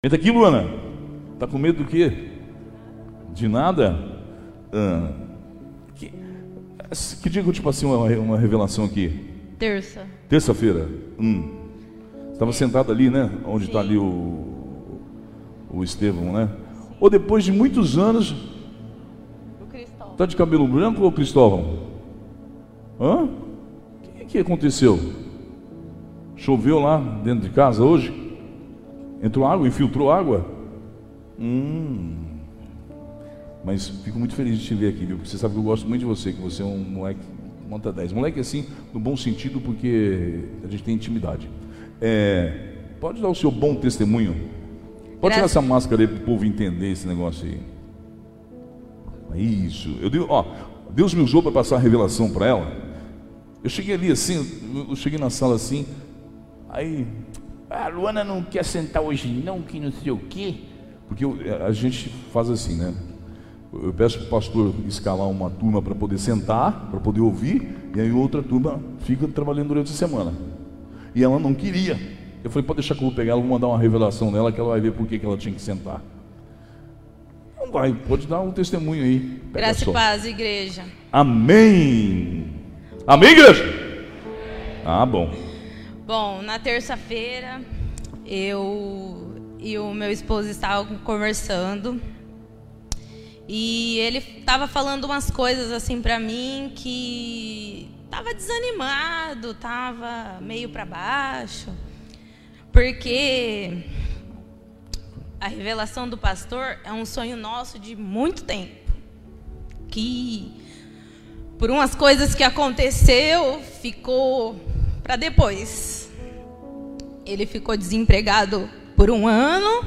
Entra aqui, Luana. Tá com medo do quê? De nada? Ah, que, que dia que eu te passei uma, uma revelação aqui? Terça. Terça-feira. Hum. Estava sentado ali, né? Onde está ali o, o Estevão, né? Ou depois de muitos anos. O Cristóvão. Tá de cabelo branco ou Cristóvão? Hã? O que, que aconteceu? Choveu lá dentro de casa hoje? Entrou água, infiltrou água? Hum. Mas fico muito feliz de te ver aqui, viu? Porque você sabe que eu gosto muito de você, que você é um moleque monta 10. Moleque assim, no bom sentido, porque a gente tem intimidade. É, pode dar o seu bom testemunho? Pode tirar essa máscara aí para o povo entender esse negócio aí. Isso. Eu digo, ó, Deus me usou para passar a revelação para ela. Eu cheguei ali assim, eu cheguei na sala assim, aí ah, a Luana não quer sentar hoje não, que não sei o quê. Porque eu, a gente faz assim, né? Eu peço para o pastor escalar uma turma para poder sentar, para poder ouvir, e aí outra turma fica trabalhando durante a semana. E ela não queria. Eu falei, pode deixar que eu vou pegar ela, vou mandar uma revelação nela que ela vai ver por que, que ela tinha que sentar. Não vai, pode dar um testemunho aí. Pega Graça só. e paz, igreja. Amém. Amém, igreja? Ah, bom. Bom, na terça-feira eu e o meu esposo estavam conversando. E ele estava falando umas coisas assim para mim que estava desanimado, estava meio para baixo, porque a revelação do pastor é um sonho nosso de muito tempo, que por umas coisas que aconteceu ficou para depois. Ele ficou desempregado por um ano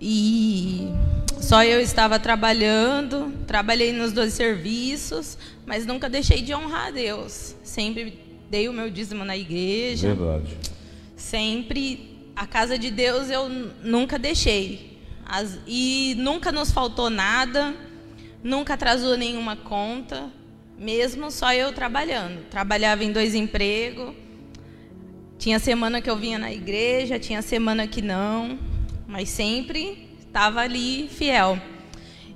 e só eu estava trabalhando, trabalhei nos dois serviços, mas nunca deixei de honrar a Deus. Sempre dei o meu dízimo na igreja. Verdade. Sempre a casa de Deus eu nunca deixei. As, e nunca nos faltou nada, nunca atrasou nenhuma conta, mesmo só eu trabalhando. Trabalhava em dois empregos tinha semana que eu vinha na igreja, tinha semana que não, mas sempre estava ali fiel.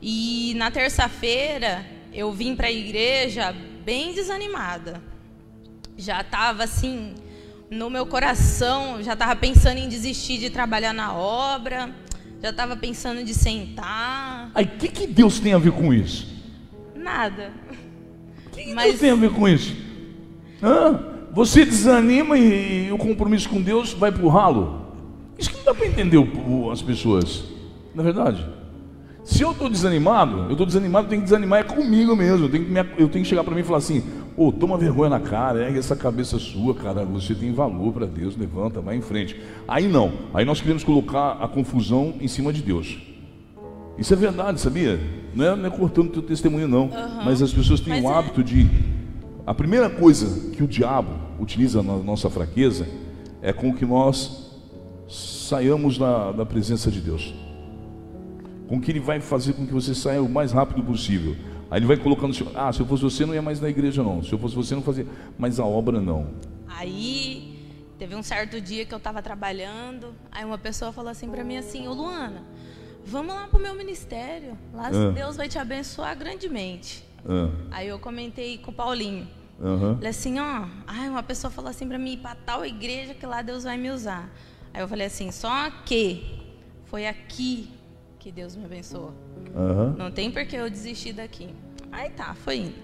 E na terça-feira eu vim para a igreja bem desanimada. Já estava assim no meu coração, já estava pensando em desistir de trabalhar na obra, já estava pensando de sentar. Aí, o que, que Deus tem a ver com isso? Nada. O que, que Mas... Deus tem a ver com isso? Hã? Você desanima e, e o compromisso com Deus vai para o ralo. Isso que não dá para entender o, o, as pessoas. Na é verdade. Se eu estou desanimado, eu estou desanimado, eu tenho que desanimar é comigo mesmo. Eu tenho que, me, eu tenho que chegar para mim e falar assim: Ô, oh, toma vergonha na cara, ergue essa cabeça sua, cara. Você tem valor para Deus, levanta, vai em frente. Aí não. Aí nós queremos colocar a confusão em cima de Deus. Isso é verdade, sabia? Não é, não é cortando o teu testemunho, não. Uhum. Mas as pessoas têm o é... hábito de a primeira coisa que o diabo utiliza na nossa fraqueza é com que nós saiamos da, da presença de Deus. Com que ele vai fazer com que você saia o mais rápido possível. Aí ele vai colocando, ah, se eu fosse você não ia mais na igreja não. Se eu fosse você não fazia, mas a obra não. Aí teve um certo dia que eu estava trabalhando, aí uma pessoa falou assim para mim assim, ô Luana, vamos lá para o meu ministério, lá ah. Deus vai te abençoar grandemente. Ah. Aí eu comentei com o Paulinho. Uhum. Falei assim, ó, ai, uma pessoa falou assim para mim, para tal igreja que lá Deus vai me usar. Aí eu falei assim, só que foi aqui que Deus me abençoou. Uhum. Não tem por que eu desistir daqui. Aí tá, foi indo.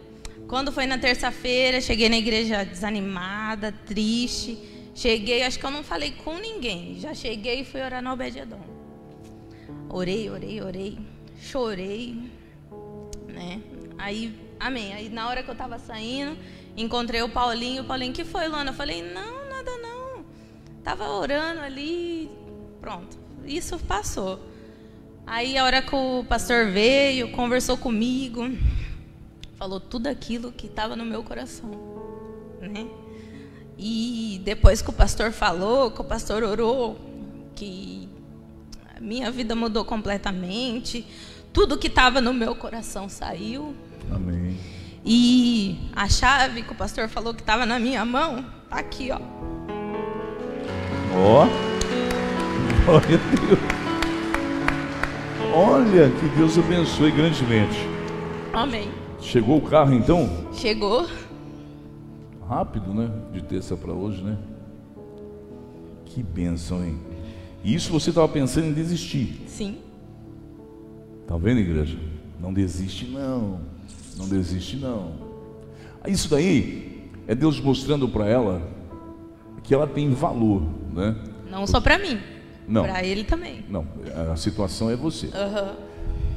Quando foi na terça-feira, cheguei na igreja desanimada, triste. Cheguei, acho que eu não falei com ninguém. Já cheguei e fui orar no Obededon. Orei, orei, orei. Chorei, né? Aí, amém. Aí na hora que eu estava saindo, encontrei o Paulinho. O Paulinho, que foi, Luana? Eu falei, não, nada não. Tava orando ali, pronto. Isso passou. Aí a hora que o pastor veio, conversou comigo, falou tudo aquilo que estava no meu coração, né? E depois que o pastor falou, que o pastor orou, que a minha vida mudou completamente, tudo que estava no meu coração saiu, Amém. E a chave que o pastor falou que estava na minha mão, tá aqui, ó. Ó. Glória a Deus. Olha, que Deus abençoe grandemente. Amém. Chegou o carro então? Chegou. Rápido, né? De terça para hoje, né? Que bênção, hein? E isso você estava pensando em desistir. Sim. Tá vendo, igreja? Não desiste, não. Não desiste, não. Isso daí é Deus mostrando para ela que ela tem valor, né? Não só para mim. Não. Para ele também. Não, a situação é você. Uhum.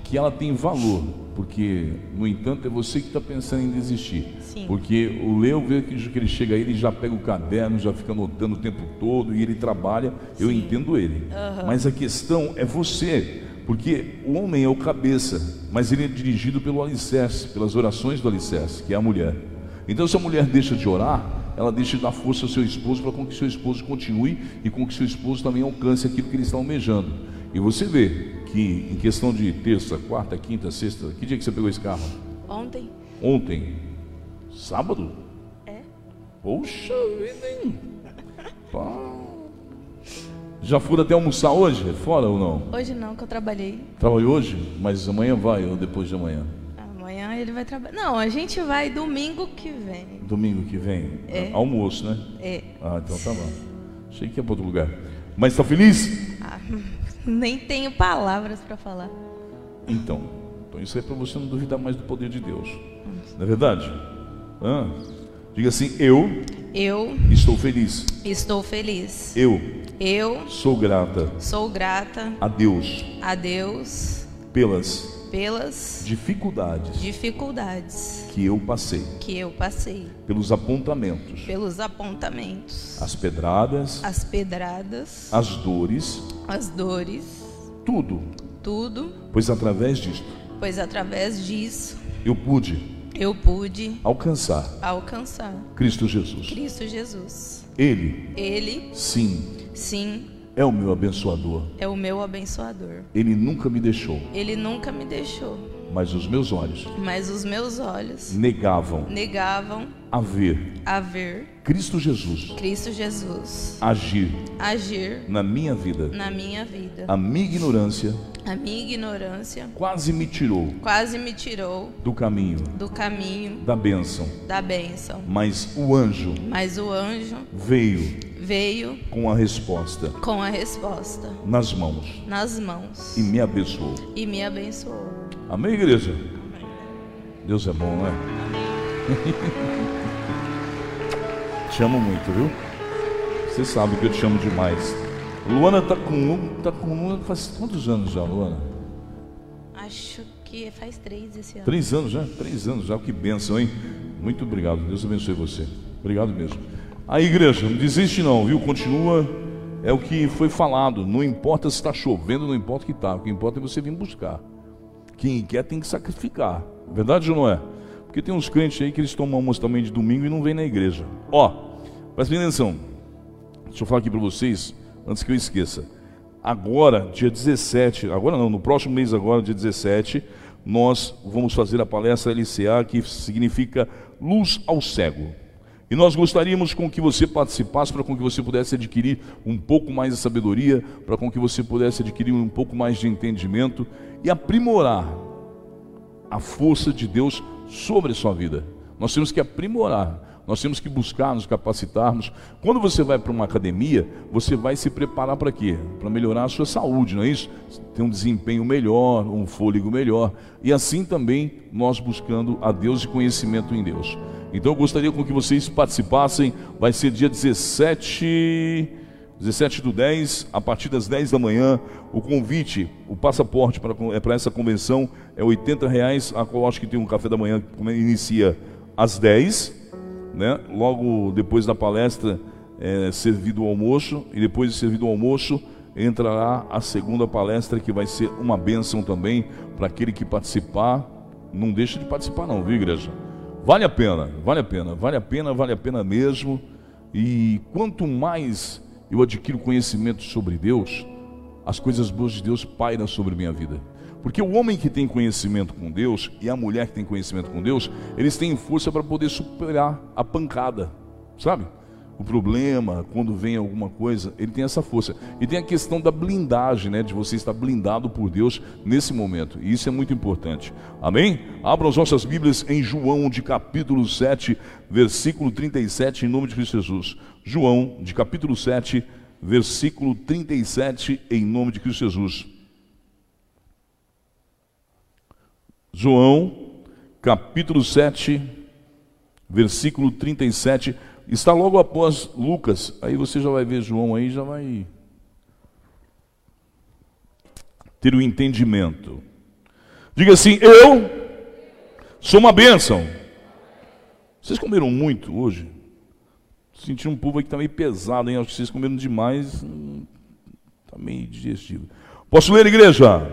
Que ela tem valor, porque, no entanto, é você que está pensando em desistir. Sim. Porque o Leo vê que ele chega aí, ele já pega o caderno, já fica anotando o tempo todo e ele trabalha. Eu Sim. entendo ele. Uhum. Mas a questão é você. Porque o homem é o cabeça, mas ele é dirigido pelo alicerce, pelas orações do alicerce, que é a mulher. Então, se a mulher deixa de orar, ela deixa de dar força ao seu esposo para com que seu esposo continue e com que seu esposo também alcance aquilo que ele está almejando. E você vê que em questão de terça, quarta, quinta, sexta, que dia que você pegou esse carro? Ontem. Ontem. Sábado? É. Poxa vida, hein? Pá. Já foram até almoçar hoje? Fora ou não? Hoje não, que eu trabalhei. Trabalhou hoje? Mas amanhã vai ou depois de amanhã? Amanhã ele vai trabalhar. Não, a gente vai domingo que vem. Domingo que vem? É. Almoço, né? É. Ah, então tá bom. Achei que ia para outro lugar. Mas está feliz? Ah, nem tenho palavras para falar. Então. Então isso é para você não duvidar mais do poder de Deus. Não é verdade? Hã? Diga assim: Eu Eu estou feliz. estou feliz. Eu Eu sou grata sou grata a Deus a Deus pelas pelas dificuldades dificuldades que eu passei, que eu passei, pelos apontamentos, pelos apontamentos, as pedradas, as pedradas, as dores, as dores, tudo, tudo, pois através disto pois através disso eu pude eu pude alcançar alcançar Cristo Jesus. Cristo Jesus. Ele, Ele, sim, sim, é o meu abençoador. é o meu abençoador. Ele nunca me deixou, Ele nunca me deixou, mas os meus olhos mas os meus olhos negavam negavam a ver a ver Cristo Jesus Cristo Jesus agir agir na minha vida. na minha vida. A minha ignorância A minha ignorância quase me tirou quase me tirou do caminho do caminho da bênção, da bênção, mas o anjo mas o anjo veio veio com a resposta com a resposta nas mãos nas mãos e me abençoou. e me abençoou. Amém, igreja? Deus é bom, não é? te amo muito, viu? Você sabe que eu te amo demais. Luana tá com um, tá com um, faz quantos anos já, Luana? Acho que faz três esse ano. Três anos já? Três anos já, que bênção, hein? Muito obrigado, Deus abençoe você. Obrigado mesmo. A igreja, não desiste não, viu? Continua, é o que foi falado. Não importa se está chovendo, não importa o que está. O que importa é você vir buscar. Quem quer tem que sacrificar. Verdade ou não é? Porque tem uns crentes aí que eles tomam almoço também de domingo e não vêm na igreja. Ó, presta atenção. Deixa eu falar aqui para vocês, antes que eu esqueça. Agora, dia 17, agora não, no próximo mês agora, dia 17, nós vamos fazer a palestra LCA, que significa Luz ao Cego. E nós gostaríamos com que você participasse, para com que você pudesse adquirir um pouco mais de sabedoria, para com que você pudesse adquirir um pouco mais de entendimento e aprimorar a força de Deus sobre a sua vida. Nós temos que aprimorar, nós temos que buscar nos capacitarmos. Quando você vai para uma academia, você vai se preparar para quê? Para melhorar a sua saúde, não é isso? Ter um desempenho melhor, um fôlego melhor. E assim também nós buscando a Deus e conhecimento em Deus. Então eu gostaria com que vocês participassem. Vai ser dia 17, 17 do 10, a partir das 10 da manhã. O convite, o passaporte para, é essa convenção é 80 reais. A qual acho que tem um café da manhã que inicia às 10, né? Logo depois da palestra é servido o almoço e depois de servido o almoço entrará a segunda palestra que vai ser uma bênção também para aquele que participar. Não deixa de participar não, viu igreja? Vale a pena, vale a pena, vale a pena, vale a pena mesmo. E quanto mais eu adquiro conhecimento sobre Deus, as coisas boas de Deus pairam sobre minha vida. Porque o homem que tem conhecimento com Deus e a mulher que tem conhecimento com Deus, eles têm força para poder superar a pancada, sabe? o problema, quando vem alguma coisa, ele tem essa força. E tem a questão da blindagem, né? De você estar blindado por Deus nesse momento. E isso é muito importante. Amém? Abram as nossas Bíblias em João, de capítulo 7, versículo 37, em nome de Cristo Jesus. João, de capítulo 7, versículo 37, em nome de Cristo Jesus. João, capítulo 7, versículo 37, está logo após Lucas. Aí você já vai ver João aí, já vai ter o um entendimento. Diga assim: Eu sou uma bênção. Vocês comeram muito hoje? Senti um povo aí que está meio pesado, hein? Acho que vocês comeram demais. Está meio digestivo. Posso ler, igreja?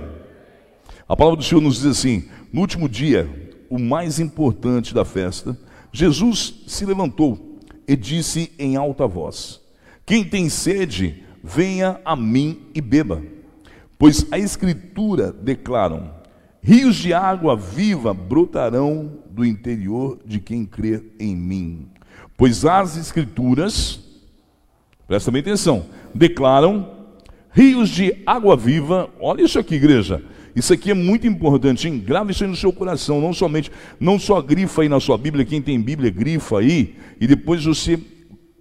A palavra do Senhor nos diz assim: No último dia, o mais importante da festa, Jesus se levantou e disse em alta voz: Quem tem sede, venha a mim e beba. Pois a Escritura declaram: Rios de água viva brotarão do interior de quem crê em mim. Pois as Escrituras, presta bem atenção, declaram rios de água viva. Olha isso aqui, igreja. Isso aqui é muito importante, hein? Grave isso aí no seu coração, não somente, não só grifa aí na sua Bíblia, quem tem Bíblia, grifa aí, e depois você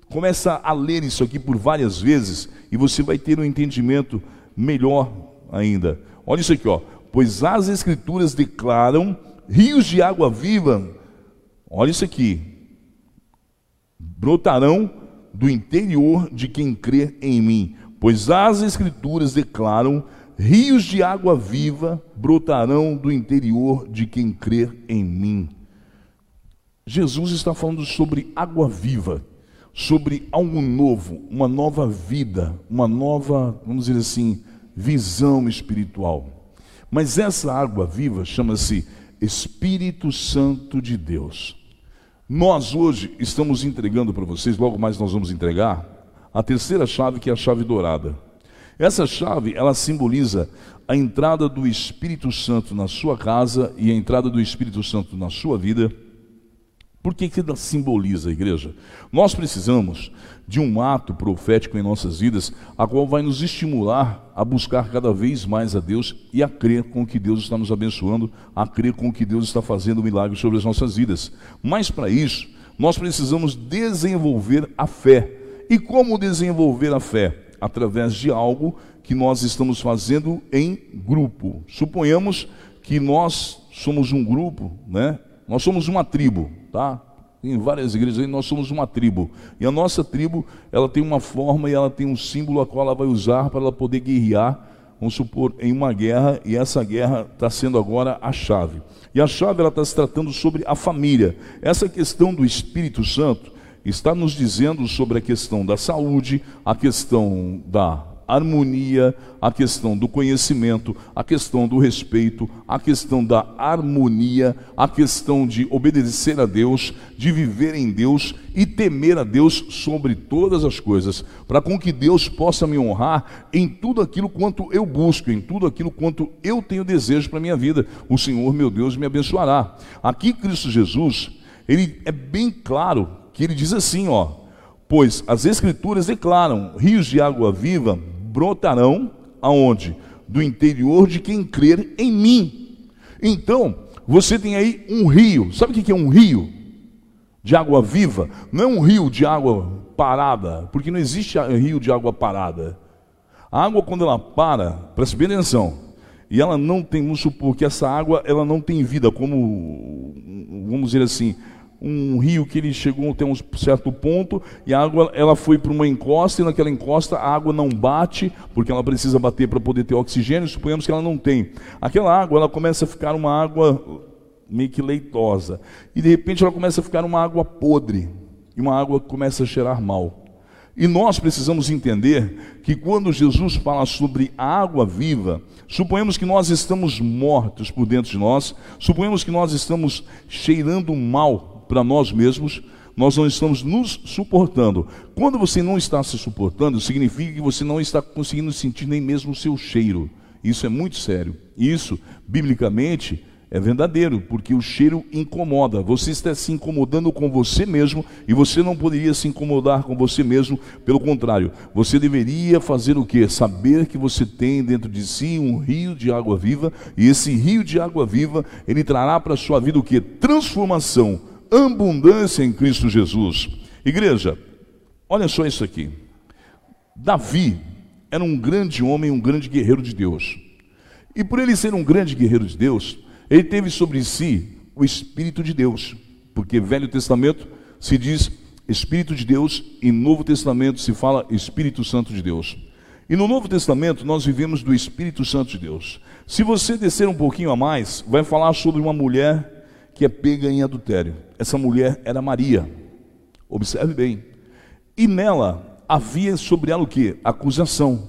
começa a ler isso aqui por várias vezes, e você vai ter um entendimento melhor ainda. Olha isso aqui, ó. Pois as Escrituras declaram rios de água viva, olha isso aqui, brotarão do interior de quem crê em mim. Pois as Escrituras declaram rios de água viva brotarão do interior de quem crer em mim. Jesus está falando sobre água viva, sobre algo novo, uma nova vida, uma nova, vamos dizer assim, visão espiritual. Mas essa água viva chama-se Espírito Santo de Deus. Nós hoje estamos entregando para vocês, logo mais nós vamos entregar, a terceira chave, que é a chave dourada. Essa chave, ela simboliza a entrada do Espírito Santo na sua casa e a entrada do Espírito Santo na sua vida. Por que, que ela simboliza, igreja? Nós precisamos de um ato profético em nossas vidas, a qual vai nos estimular a buscar cada vez mais a Deus e a crer com que Deus está nos abençoando, a crer com que Deus está fazendo milagre sobre as nossas vidas. Mas para isso, nós precisamos desenvolver a fé. E como desenvolver a fé? Através de algo que nós estamos fazendo em grupo. Suponhamos que nós somos um grupo, né? Nós somos uma tribo, tá? Em várias igrejas aí nós somos uma tribo. E a nossa tribo, ela tem uma forma e ela tem um símbolo a qual ela vai usar para ela poder guerrear, vamos supor, em uma guerra, e essa guerra está sendo agora a chave. E a chave ela está se tratando sobre a família. Essa questão do Espírito Santo, está nos dizendo sobre a questão da saúde, a questão da harmonia, a questão do conhecimento, a questão do respeito, a questão da harmonia, a questão de obedecer a Deus, de viver em Deus e temer a Deus sobre todas as coisas, para com que Deus possa me honrar em tudo aquilo quanto eu busco, em tudo aquilo quanto eu tenho desejo para minha vida. O Senhor, meu Deus, me abençoará. Aqui Cristo Jesus, ele é bem claro que ele diz assim, ó: "Pois as escrituras declaram: rios de água viva brotarão aonde? Do interior de quem crer em mim." Então, você tem aí um rio. Sabe o que é um rio? De água viva? Não é um rio de água parada, porque não existe rio de água parada. A água, quando ela para, preste bem atenção, e ela não tem, vamos supor que essa água ela não tem vida, como, vamos dizer assim, um rio que ele chegou até um certo ponto e a água ela foi para uma encosta e naquela encosta a água não bate porque ela precisa bater para poder ter oxigênio. Suponhamos que ela não tem. Aquela água ela começa a ficar uma água meio que leitosa e de repente ela começa a ficar uma água podre e uma água que começa a cheirar mal. E nós precisamos entender que quando Jesus fala sobre a água viva, suponhamos que nós estamos mortos por dentro de nós, suponhamos que nós estamos cheirando mal para nós mesmos, nós não estamos nos suportando. Quando você não está se suportando, significa que você não está conseguindo sentir nem mesmo o seu cheiro. Isso é muito sério. Isso, biblicamente, é verdadeiro, porque o cheiro incomoda. Você está se incomodando com você mesmo e você não poderia se incomodar com você mesmo. Pelo contrário, você deveria fazer o que? Saber que você tem dentro de si um rio de água viva e esse rio de água viva ele trará para a sua vida o que? Transformação, abundância em Cristo Jesus. Igreja, olha só isso aqui. Davi era um grande homem, um grande guerreiro de Deus. E por ele ser um grande guerreiro de Deus, ele teve sobre si o Espírito de Deus, porque Velho Testamento se diz Espírito de Deus e Novo Testamento se fala Espírito Santo de Deus. E no Novo Testamento nós vivemos do Espírito Santo de Deus. Se você descer um pouquinho a mais, vai falar sobre uma mulher que é pega em adultério. Essa mulher era Maria. Observe bem. E nela havia sobre ela o que? Acusação.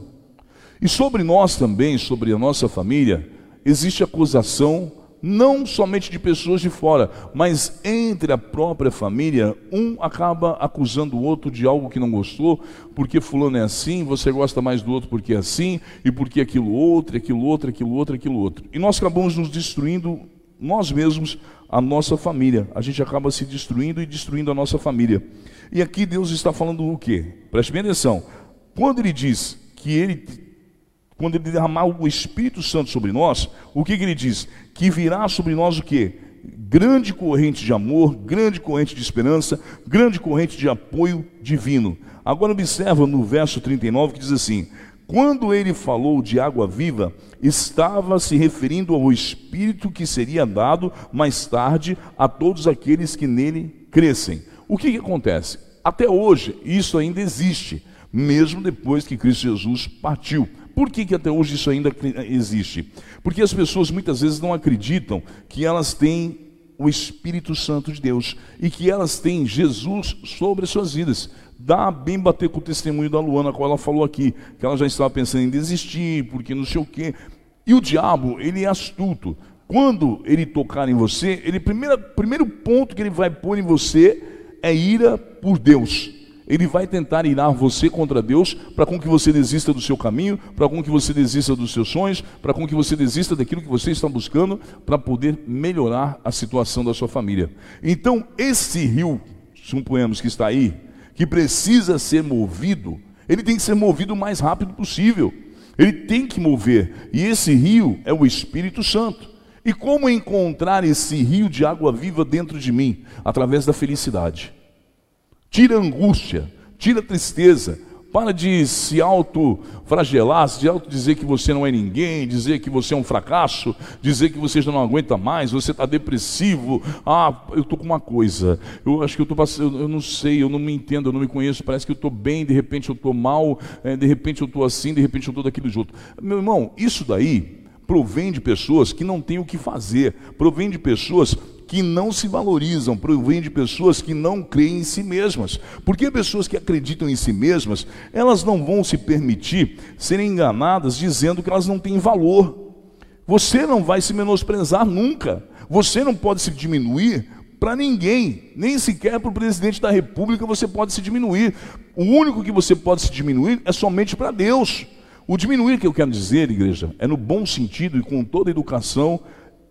E sobre nós também, sobre a nossa família, existe acusação não somente de pessoas de fora, mas entre a própria família, um acaba acusando o outro de algo que não gostou, porque fulano é assim, você gosta mais do outro porque é assim, e porque aquilo outro, aquilo outro, aquilo outro, aquilo outro. E nós acabamos nos destruindo nós mesmos, a nossa família. A gente acaba se destruindo e destruindo a nossa família. E aqui Deus está falando o quê? Preste bem atenção. Quando ele diz que ele quando ele derramar o Espírito Santo sobre nós, o que, que ele diz? Que virá sobre nós o que? Grande corrente de amor, grande corrente de esperança, grande corrente de apoio divino. Agora observa no verso 39 que diz assim: quando ele falou de água viva, estava se referindo ao Espírito que seria dado mais tarde a todos aqueles que nele crescem. O que, que acontece? Até hoje, isso ainda existe, mesmo depois que Cristo Jesus partiu. Por que, que até hoje isso ainda existe? Porque as pessoas muitas vezes não acreditam que elas têm o Espírito Santo de Deus e que elas têm Jesus sobre as suas vidas. Dá bem bater com o testemunho da Luana, qual ela falou aqui, que ela já estava pensando em desistir, porque não sei o quê. E o diabo, ele é astuto. Quando ele tocar em você, ele primeiro, primeiro ponto que ele vai pôr em você é ira por Deus. Ele vai tentar irar você contra Deus para com que você desista do seu caminho, para com que você desista dos seus sonhos, para com que você desista daquilo que você está buscando para poder melhorar a situação da sua família. Então, esse rio, suponhamos que está aí, que precisa ser movido, ele tem que ser movido o mais rápido possível. Ele tem que mover. E esse rio é o Espírito Santo. E como encontrar esse rio de água viva dentro de mim? Através da felicidade tira a angústia, tira a tristeza, para de se auto-fragelar, de auto-dizer que você não é ninguém, dizer que você é um fracasso, dizer que você já não aguenta mais, você está depressivo. Ah, eu estou com uma coisa, eu acho que eu estou passando, eu não sei, eu não me entendo, eu não me conheço, parece que eu estou bem, de repente eu estou mal, é, de repente eu estou assim, de repente eu estou daquele jeito. Meu irmão, isso daí provém de pessoas que não têm o que fazer, provém de pessoas que não se valorizam, provém de pessoas que não creem em si mesmas. Porque pessoas que acreditam em si mesmas, elas não vão se permitir serem enganadas dizendo que elas não têm valor. Você não vai se menosprezar nunca. Você não pode se diminuir para ninguém, nem sequer para o presidente da república você pode se diminuir. O único que você pode se diminuir é somente para Deus. O diminuir que eu quero dizer, igreja, é no bom sentido e com toda educação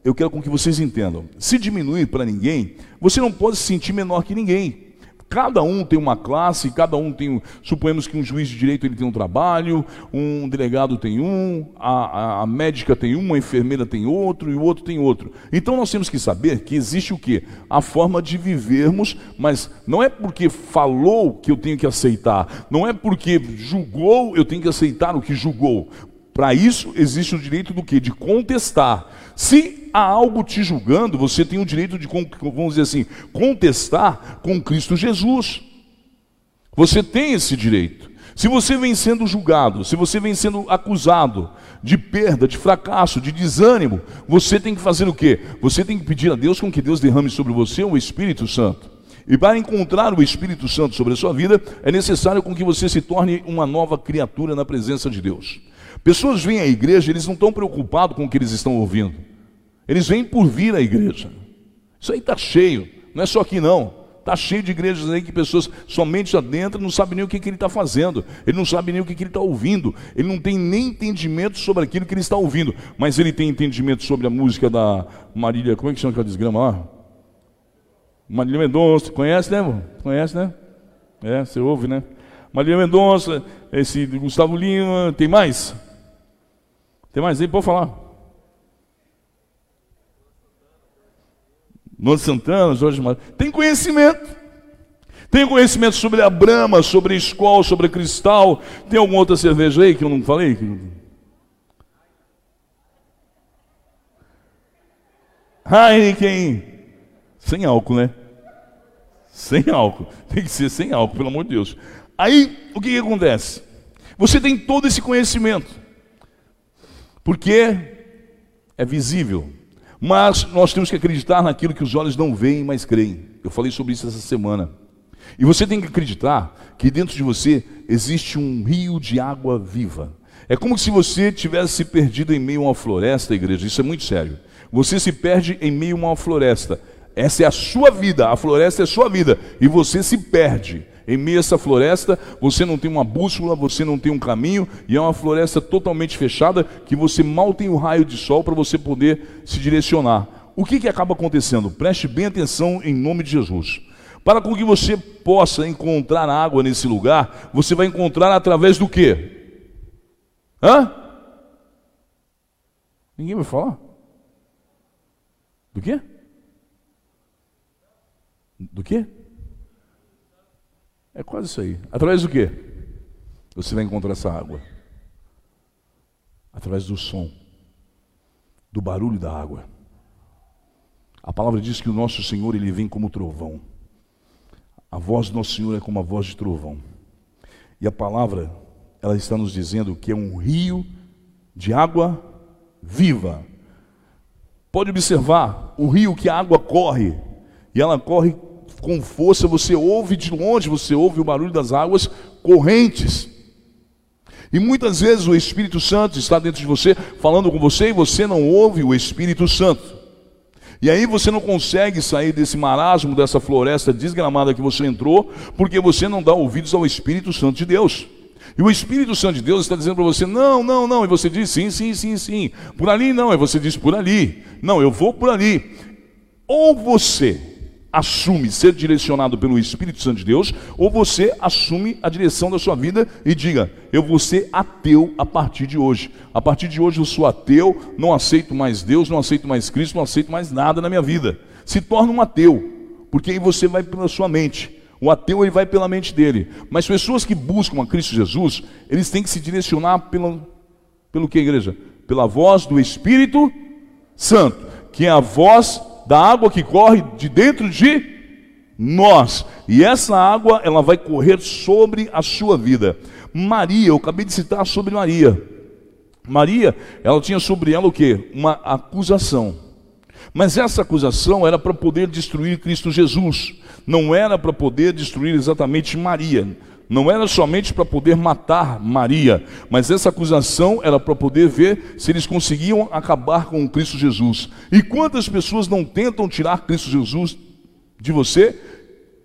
eu quero com que vocês entendam. Se diminuir para ninguém, você não pode se sentir menor que ninguém. Cada um tem uma classe, cada um tem, suponhamos que um juiz de direito ele tem um trabalho, um delegado tem um, a, a, a médica tem um, a enfermeira tem outro e o outro tem outro. Então nós temos que saber que existe o que? A forma de vivermos, mas não é porque falou que eu tenho que aceitar, não é porque julgou eu tenho que aceitar o que julgou. Para isso existe o direito do que? De contestar. Se há algo te julgando, você tem o direito de, vamos dizer assim, contestar com Cristo Jesus. Você tem esse direito. Se você vem sendo julgado, se você vem sendo acusado de perda, de fracasso, de desânimo, você tem que fazer o quê? Você tem que pedir a Deus com que Deus derrame sobre você o Espírito Santo. E para encontrar o Espírito Santo sobre a sua vida, é necessário com que você se torne uma nova criatura na presença de Deus. Pessoas vêm à igreja, eles não estão preocupados com o que eles estão ouvindo. Eles vêm por vir à igreja. Isso aí está cheio, não é só aqui não. Está cheio de igrejas aí que pessoas somente adentram, não sabem nem o que, que ele está fazendo, ele não sabe nem o que, que ele está ouvindo, ele não tem nem entendimento sobre aquilo que ele está ouvindo, mas ele tem entendimento sobre a música da Marília, como é que chama aquela desgrama lá? Marília Mendonça, conhece, né? Conhece, né? É, você ouve, né? Marília Mendonça, esse Gustavo Lima, tem mais? Tem mais aí? Pode falar. Luan Santana, Jorge Matheus. Tem conhecimento. Tem conhecimento sobre a Brahma, sobre a Skol, sobre a Cristal. Tem alguma outra cerveja aí que eu não falei? Heineken. Sem álcool, né? Sem álcool. Tem que ser sem álcool, pelo amor de Deus. Aí, o que, que acontece? Você tem todo esse conhecimento. Porque é visível. Mas nós temos que acreditar naquilo que os olhos não veem, mas creem. Eu falei sobre isso essa semana. E você tem que acreditar que dentro de você existe um rio de água viva. É como se você tivesse se perdido em meio a uma floresta, igreja. Isso é muito sério. Você se perde em meio a uma floresta. Essa é a sua vida, a floresta é a sua vida. E você se perde. Em meio a essa floresta, você não tem uma bússola, você não tem um caminho, e é uma floresta totalmente fechada que você mal tem o um raio de sol para você poder se direcionar. O que, que acaba acontecendo? Preste bem atenção em nome de Jesus. Para com que você possa encontrar água nesse lugar, você vai encontrar através do quê? Hã? Ninguém vai falar? Do quê? Do quê? É quase isso aí. Através do quê? Você vai encontrar essa água. Através do som, do barulho da água. A palavra diz que o nosso Senhor ele vem como trovão. A voz do nosso Senhor é como a voz de trovão. E a palavra, ela está nos dizendo que é um rio de água viva. Pode observar, o rio que a água corre, e ela corre com força, você ouve de longe, você ouve o barulho das águas correntes. E muitas vezes o Espírito Santo está dentro de você, falando com você, e você não ouve o Espírito Santo. E aí você não consegue sair desse marasmo, dessa floresta desgramada que você entrou, porque você não dá ouvidos ao Espírito Santo de Deus. E o Espírito Santo de Deus está dizendo para você: não, não, não. E você diz sim, sim, sim, sim. Por ali não. E você diz por ali. Não, eu vou por ali. Ou você assume ser direcionado pelo Espírito Santo de Deus, ou você assume a direção da sua vida e diga: Eu vou ser ateu a partir de hoje. A partir de hoje eu sou ateu, não aceito mais Deus, não aceito mais Cristo, não aceito mais nada na minha vida. Se torna um ateu, porque aí você vai pela sua mente. O ateu ele vai pela mente dele. Mas pessoas que buscam a Cristo Jesus, eles têm que se direcionar pelo, pelo que, igreja? Pela voz do Espírito Santo, que é a voz da água que corre de dentro de nós. E essa água, ela vai correr sobre a sua vida. Maria, eu acabei de citar sobre Maria. Maria, ela tinha sobre ela o que? Uma acusação. Mas essa acusação era para poder destruir Cristo Jesus. Não era para poder destruir exatamente Maria não era somente para poder matar Maria, mas essa acusação era para poder ver se eles conseguiam acabar com Cristo Jesus. E quantas pessoas não tentam tirar Cristo Jesus de você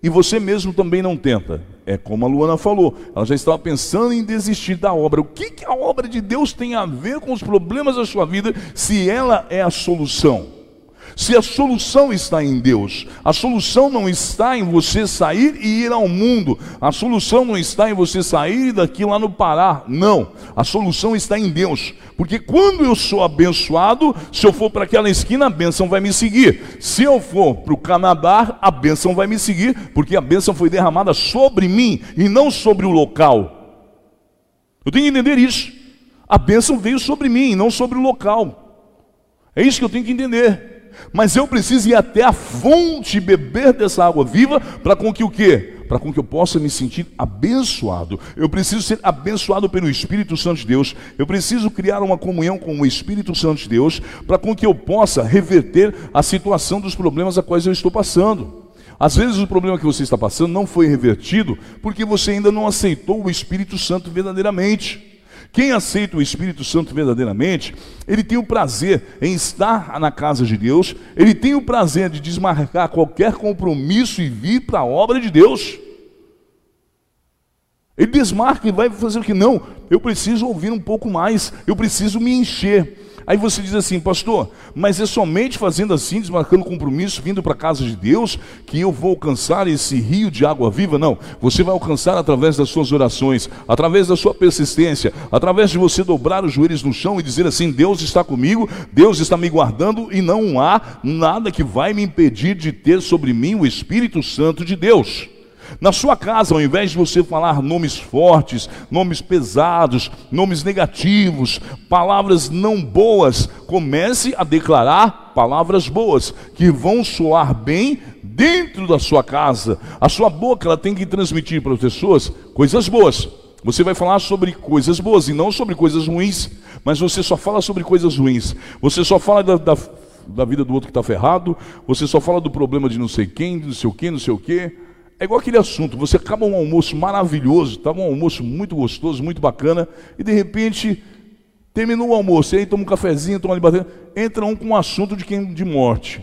e você mesmo também não tenta? É como a Luana falou, ela já estava pensando em desistir da obra. O que, que a obra de Deus tem a ver com os problemas da sua vida se ela é a solução? Se a solução está em Deus, a solução não está em você sair e ir ao mundo, a solução não está em você sair daqui lá no Pará, não, a solução está em Deus, porque quando eu sou abençoado, se eu for para aquela esquina, a bênção vai me seguir, se eu for para o Canadá, a bênção vai me seguir, porque a bênção foi derramada sobre mim e não sobre o local. Eu tenho que entender isso, a bênção veio sobre mim não sobre o local. É isso que eu tenho que entender mas eu preciso ir até a fonte beber dessa água viva para com que o quê? Para com que eu possa me sentir abençoado. Eu preciso ser abençoado pelo Espírito Santo de Deus. Eu preciso criar uma comunhão com o Espírito Santo de Deus para com que eu possa reverter a situação dos problemas a quais eu estou passando. Às vezes o problema que você está passando não foi revertido porque você ainda não aceitou o Espírito Santo verdadeiramente. Quem aceita o Espírito Santo verdadeiramente, ele tem o prazer em estar na casa de Deus, ele tem o prazer de desmarcar qualquer compromisso e vir para a obra de Deus. Ele desmarca e vai fazer o que? Não, eu preciso ouvir um pouco mais, eu preciso me encher. Aí você diz assim, pastor, mas é somente fazendo assim, desmarcando compromisso, vindo para a casa de Deus, que eu vou alcançar esse rio de água viva? Não, você vai alcançar através das suas orações, através da sua persistência, através de você dobrar os joelhos no chão e dizer assim: Deus está comigo, Deus está me guardando e não há nada que vai me impedir de ter sobre mim o Espírito Santo de Deus. Na sua casa, ao invés de você falar nomes fortes, nomes pesados, nomes negativos, palavras não boas, comece a declarar palavras boas que vão soar bem dentro da sua casa. A sua boca ela tem que transmitir para as pessoas coisas boas. Você vai falar sobre coisas boas e não sobre coisas ruins, mas você só fala sobre coisas ruins. Você só fala da, da, da vida do outro que está ferrado, você só fala do problema de não sei quem, não sei o que, não sei o que. É igual aquele assunto, você acaba um almoço maravilhoso, estava um almoço muito gostoso, muito bacana, e de repente terminou o almoço, e aí toma um cafezinho, toma ali batendo, entra um com um assunto de quem de morte.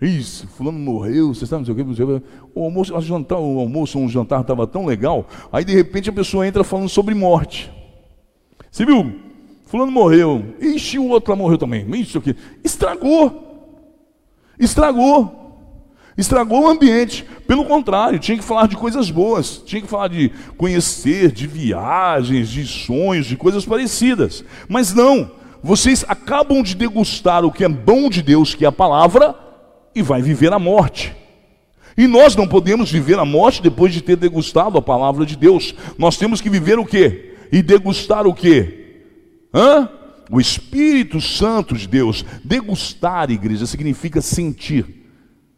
Isso, fulano morreu, você sabe, não sei o que, não sei o que. O almoço, o jantar, o almoço, um jantar estava tão legal, aí de repente a pessoa entra falando sobre morte. Você viu? Fulano morreu. Ixi, o outro lá morreu também. Isso aqui. Estragou. Estragou estragou o ambiente. Pelo contrário, tinha que falar de coisas boas, tinha que falar de conhecer, de viagens, de sonhos, de coisas parecidas. Mas não, vocês acabam de degustar o que é bom de Deus, que é a palavra, e vai viver a morte. E nós não podemos viver a morte depois de ter degustado a palavra de Deus. Nós temos que viver o quê? E degustar o quê? Hã? O Espírito Santo de Deus. Degustar, igreja, significa sentir.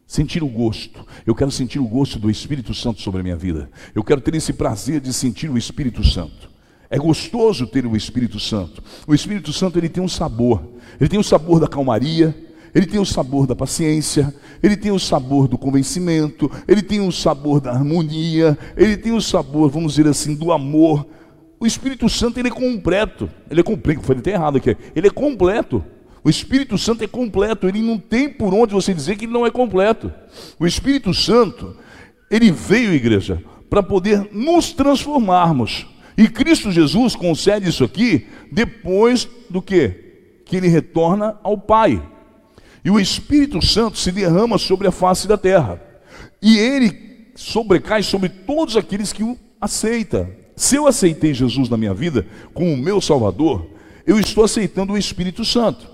Sentir o gosto. Eu quero sentir o gosto do Espírito Santo sobre a minha vida. Eu quero ter esse prazer de sentir o Espírito Santo. É gostoso ter o Espírito Santo. O Espírito Santo ele tem um sabor. Ele tem o sabor da calmaria, ele tem o sabor da paciência, ele tem o sabor do convencimento, ele tem o sabor da harmonia, ele tem o sabor, vamos dizer assim, do amor. O Espírito Santo ele é completo. Ele é completo, foi até errado aqui. Ele é completo. O Espírito Santo é completo, ele não tem por onde você dizer que ele não é completo. O Espírito Santo, ele veio, igreja, para poder nos transformarmos. E Cristo Jesus concede isso aqui depois do que? Que ele retorna ao Pai. E o Espírito Santo se derrama sobre a face da terra. E ele sobrecai sobre todos aqueles que o aceitam. Se eu aceitei Jesus na minha vida como meu Salvador, eu estou aceitando o Espírito Santo.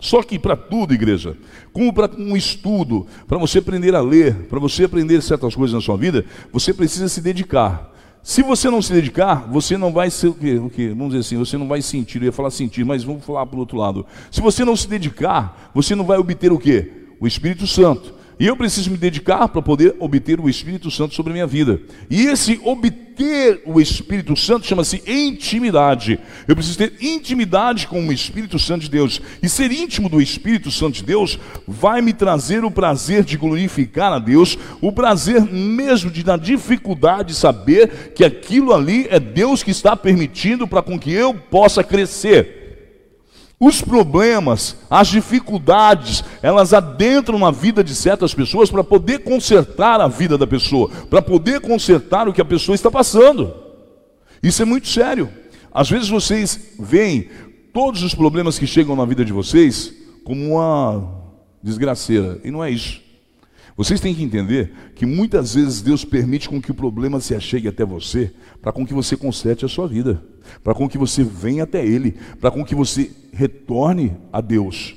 Só que para tudo, igreja, como para um estudo, para você aprender a ler, para você aprender certas coisas na sua vida, você precisa se dedicar. Se você não se dedicar, você não vai ser o quê? O quê? Vamos dizer assim, você não vai sentir, eu ia falar sentir, mas vamos falar para o outro lado. Se você não se dedicar, você não vai obter o quê? O Espírito Santo. E eu preciso me dedicar para poder obter o Espírito Santo sobre a minha vida. E esse obter o Espírito Santo chama-se intimidade. Eu preciso ter intimidade com o Espírito Santo de Deus. E ser íntimo do Espírito Santo de Deus vai me trazer o prazer de glorificar a Deus, o prazer mesmo de, na dificuldade, saber que aquilo ali é Deus que está permitindo para com que eu possa crescer. Os problemas, as dificuldades, elas adentram na vida de certas pessoas para poder consertar a vida da pessoa, para poder consertar o que a pessoa está passando. Isso é muito sério. Às vezes vocês veem todos os problemas que chegam na vida de vocês como uma desgraceira, e não é isso. Vocês têm que entender que muitas vezes Deus permite com que o problema se achegue até você, para com que você conserte a sua vida, para com que você venha até Ele, para com que você retorne a Deus.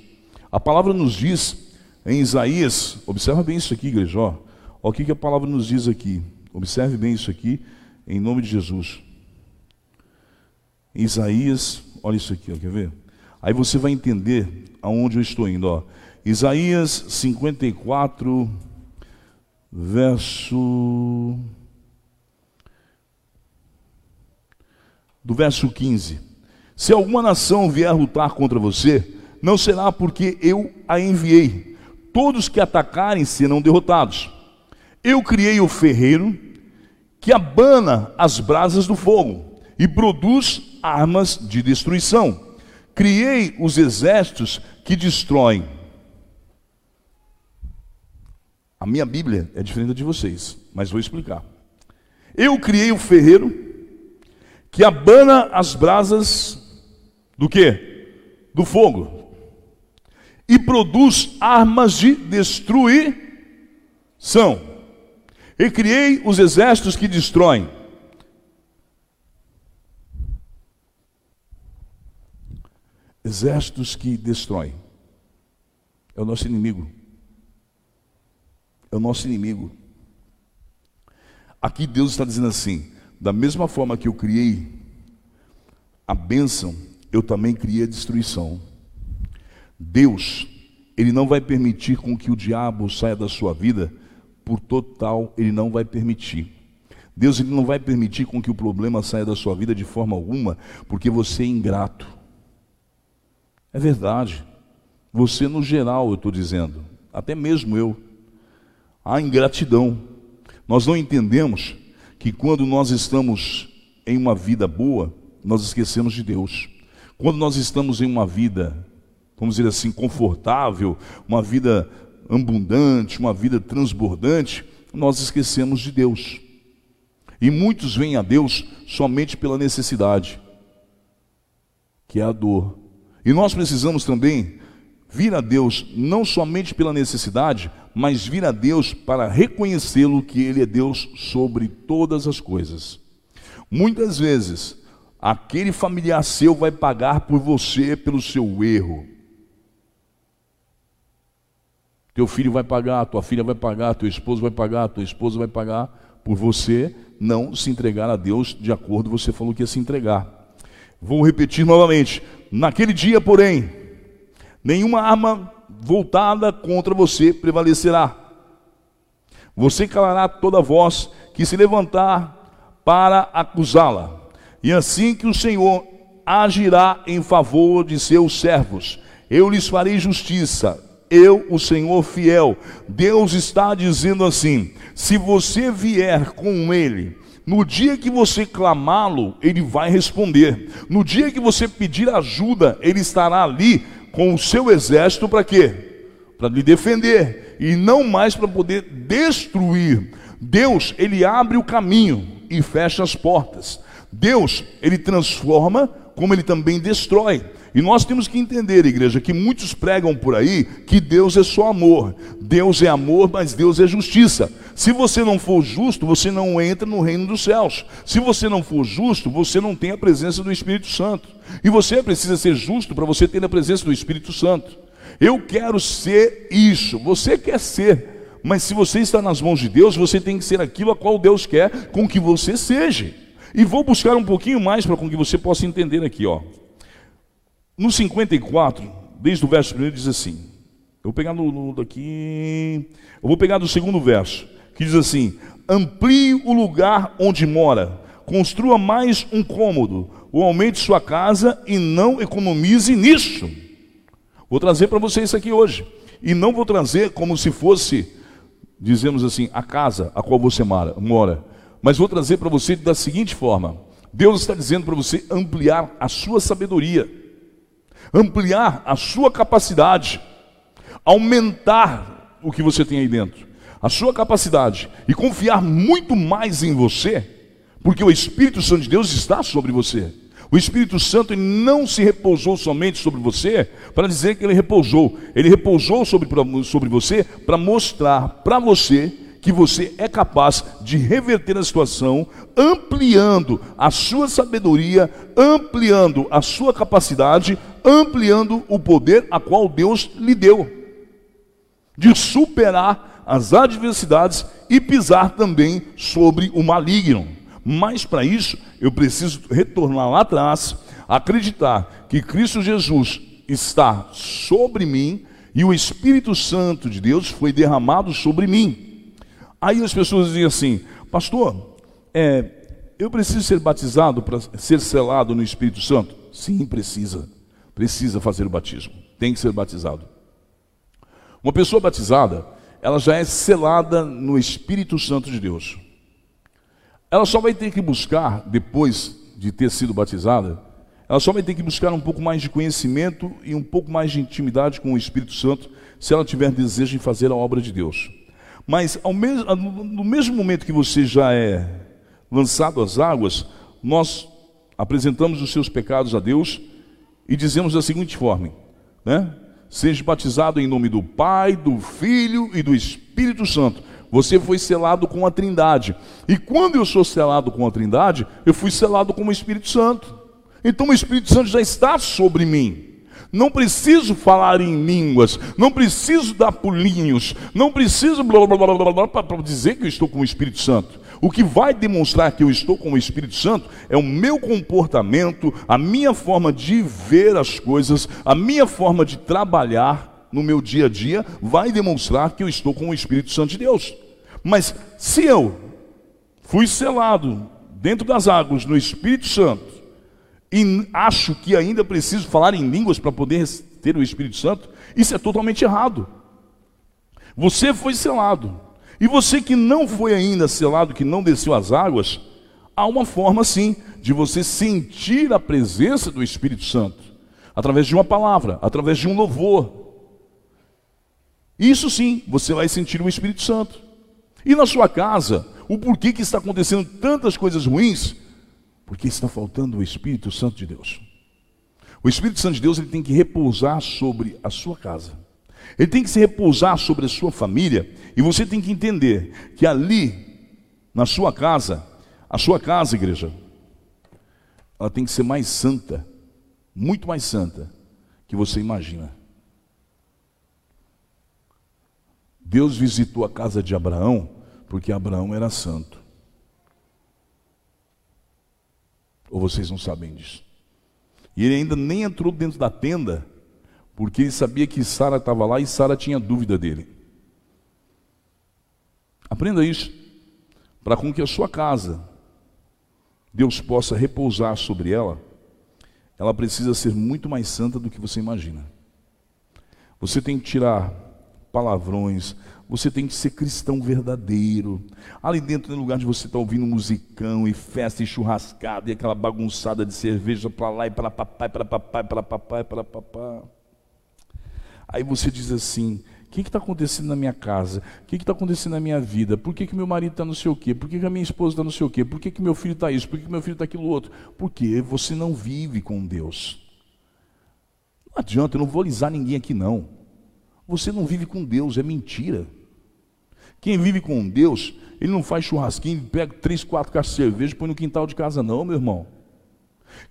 A palavra nos diz em Isaías, observa bem isso aqui, igreja, ó, ó o que, que a palavra nos diz aqui, observe bem isso aqui, em nome de Jesus. Isaías, olha isso aqui, ó, quer ver? Aí você vai entender aonde eu estou indo, ó. Isaías 54, verso. Do verso 15: Se alguma nação vier lutar contra você, não será porque eu a enviei. Todos que atacarem serão derrotados. Eu criei o ferreiro que abana as brasas do fogo, e produz armas de destruição. Criei os exércitos que destroem. A minha Bíblia é diferente de vocês, mas vou explicar. Eu criei o ferreiro que abana as brasas do que? Do fogo. E produz armas de destruição. E criei os exércitos que destroem. Exércitos que destroem. É o nosso inimigo. É o nosso inimigo. Aqui Deus está dizendo assim: da mesma forma que eu criei a bênção, eu também criei a destruição. Deus, Ele não vai permitir com que o diabo saia da sua vida por total, Ele não vai permitir. Deus ele não vai permitir com que o problema saia da sua vida de forma alguma, porque você é ingrato. É verdade. Você no geral, eu estou dizendo, até mesmo eu. Há ingratidão. Nós não entendemos que quando nós estamos em uma vida boa, nós esquecemos de Deus. Quando nós estamos em uma vida, vamos dizer assim, confortável, uma vida abundante, uma vida transbordante, nós esquecemos de Deus. E muitos vêm a Deus somente pela necessidade, que é a dor. E nós precisamos também vir a Deus não somente pela necessidade, mas vir a Deus para reconhecê-lo que Ele é Deus sobre todas as coisas. Muitas vezes, aquele familiar seu vai pagar por você pelo seu erro. Teu filho vai pagar, tua filha vai pagar, teu esposo vai pagar, tua esposa vai pagar por você não se entregar a Deus de acordo com você falou que ia se entregar. Vou repetir novamente. Naquele dia, porém, nenhuma arma voltada contra você prevalecerá. Você calará toda voz que se levantar para acusá-la. E assim que o Senhor agirá em favor de seus servos, eu lhes farei justiça. Eu, o Senhor fiel. Deus está dizendo assim: se você vier com ele, no dia que você clamá-lo, ele vai responder. No dia que você pedir ajuda, ele estará ali com o seu exército para quê? Para lhe defender e não mais para poder destruir. Deus, ele abre o caminho e fecha as portas. Deus, ele transforma, como ele também destrói. E nós temos que entender, igreja, que muitos pregam por aí que Deus é só amor. Deus é amor, mas Deus é justiça. Se você não for justo, você não entra no reino dos céus. Se você não for justo, você não tem a presença do Espírito Santo. E você precisa ser justo para você ter a presença do Espírito Santo. Eu quero ser isso, você quer ser. Mas se você está nas mãos de Deus, você tem que ser aquilo a qual Deus quer com que você seja. E vou buscar um pouquinho mais para com que você possa entender aqui, ó. No 54, desde o verso primeiro, diz assim: eu vou pegar no, no daqui, eu vou pegar do segundo verso, que diz assim: amplie o lugar onde mora, construa mais um cômodo, ou aumente sua casa e não economize nisso. Vou trazer para você isso aqui hoje. E não vou trazer como se fosse, dizemos assim, a casa a qual você mora. Mas vou trazer para você da seguinte forma: Deus está dizendo para você ampliar a sua sabedoria ampliar a sua capacidade, aumentar o que você tem aí dentro, a sua capacidade e confiar muito mais em você, porque o Espírito Santo de Deus está sobre você. O Espírito Santo não se repousou somente sobre você para dizer que ele repousou, ele repousou sobre, sobre você para mostrar para você que você é capaz de reverter a situação, ampliando a sua sabedoria, ampliando a sua capacidade, ampliando o poder a qual Deus lhe deu, de superar as adversidades e pisar também sobre o maligno. Mas para isso, eu preciso retornar lá atrás, acreditar que Cristo Jesus está sobre mim e o Espírito Santo de Deus foi derramado sobre mim. Aí as pessoas dizem assim, pastor, é, eu preciso ser batizado para ser selado no Espírito Santo? Sim, precisa. Precisa fazer o batismo. Tem que ser batizado. Uma pessoa batizada, ela já é selada no Espírito Santo de Deus. Ela só vai ter que buscar, depois de ter sido batizada, ela só vai ter que buscar um pouco mais de conhecimento e um pouco mais de intimidade com o Espírito Santo, se ela tiver desejo de fazer a obra de Deus. Mas mesmo, no mesmo momento que você já é lançado às águas, nós apresentamos os seus pecados a Deus e dizemos da seguinte forma, né? Seja batizado em nome do Pai, do Filho e do Espírito Santo. Você foi selado com a Trindade. E quando eu sou selado com a Trindade, eu fui selado com o Espírito Santo. Então o Espírito Santo já está sobre mim. Não preciso falar em línguas, não preciso dar pulinhos, não preciso blá blá blá blá blá para dizer que eu estou com o Espírito Santo. O que vai demonstrar que eu estou com o Espírito Santo é o meu comportamento, a minha forma de ver as coisas, a minha forma de trabalhar no meu dia a dia, vai demonstrar que eu estou com o Espírito Santo de Deus. Mas se eu fui selado dentro das águas no Espírito Santo e acho que ainda preciso falar em línguas para poder ter o Espírito Santo, isso é totalmente errado. Você foi selado. E você que não foi ainda selado, que não desceu as águas, há uma forma sim de você sentir a presença do Espírito Santo, através de uma palavra, através de um louvor. Isso sim, você vai sentir o Espírito Santo. E na sua casa, o porquê que está acontecendo tantas coisas ruins? Porque está faltando o Espírito Santo de Deus. O Espírito Santo de Deus ele tem que repousar sobre a sua casa. Ele tem que se repousar sobre a sua família, e você tem que entender que ali, na sua casa, a sua casa, igreja, ela tem que ser mais santa, muito mais santa que você imagina. Deus visitou a casa de Abraão porque Abraão era santo. Ou vocês não sabem disso? E ele ainda nem entrou dentro da tenda porque ele sabia que Sara estava lá e Sara tinha dúvida dele. Aprenda isso, para com que a sua casa, Deus possa repousar sobre ela, ela precisa ser muito mais santa do que você imagina. Você tem que tirar palavrões, você tem que ser cristão verdadeiro. Ali dentro, no lugar de você estar tá ouvindo musicão e festa e churrascada e aquela bagunçada de cerveja para lá e para papai, para papai, para papai, para papai. Aí você diz assim: o que está acontecendo na minha casa? O que está acontecendo na minha vida? Por que, que meu marido está não sei o quê? Por que, que a minha esposa está não sei o quê? Por que, que meu filho está isso? Por que, que meu filho está aquilo outro? Porque você não vive com Deus. Não adianta, eu não vou alisar ninguém aqui não. Você não vive com Deus, é mentira. Quem vive com Deus, ele não faz churrasquinho, pega três, quatro caixas de cerveja e põe no quintal de casa, não, meu irmão.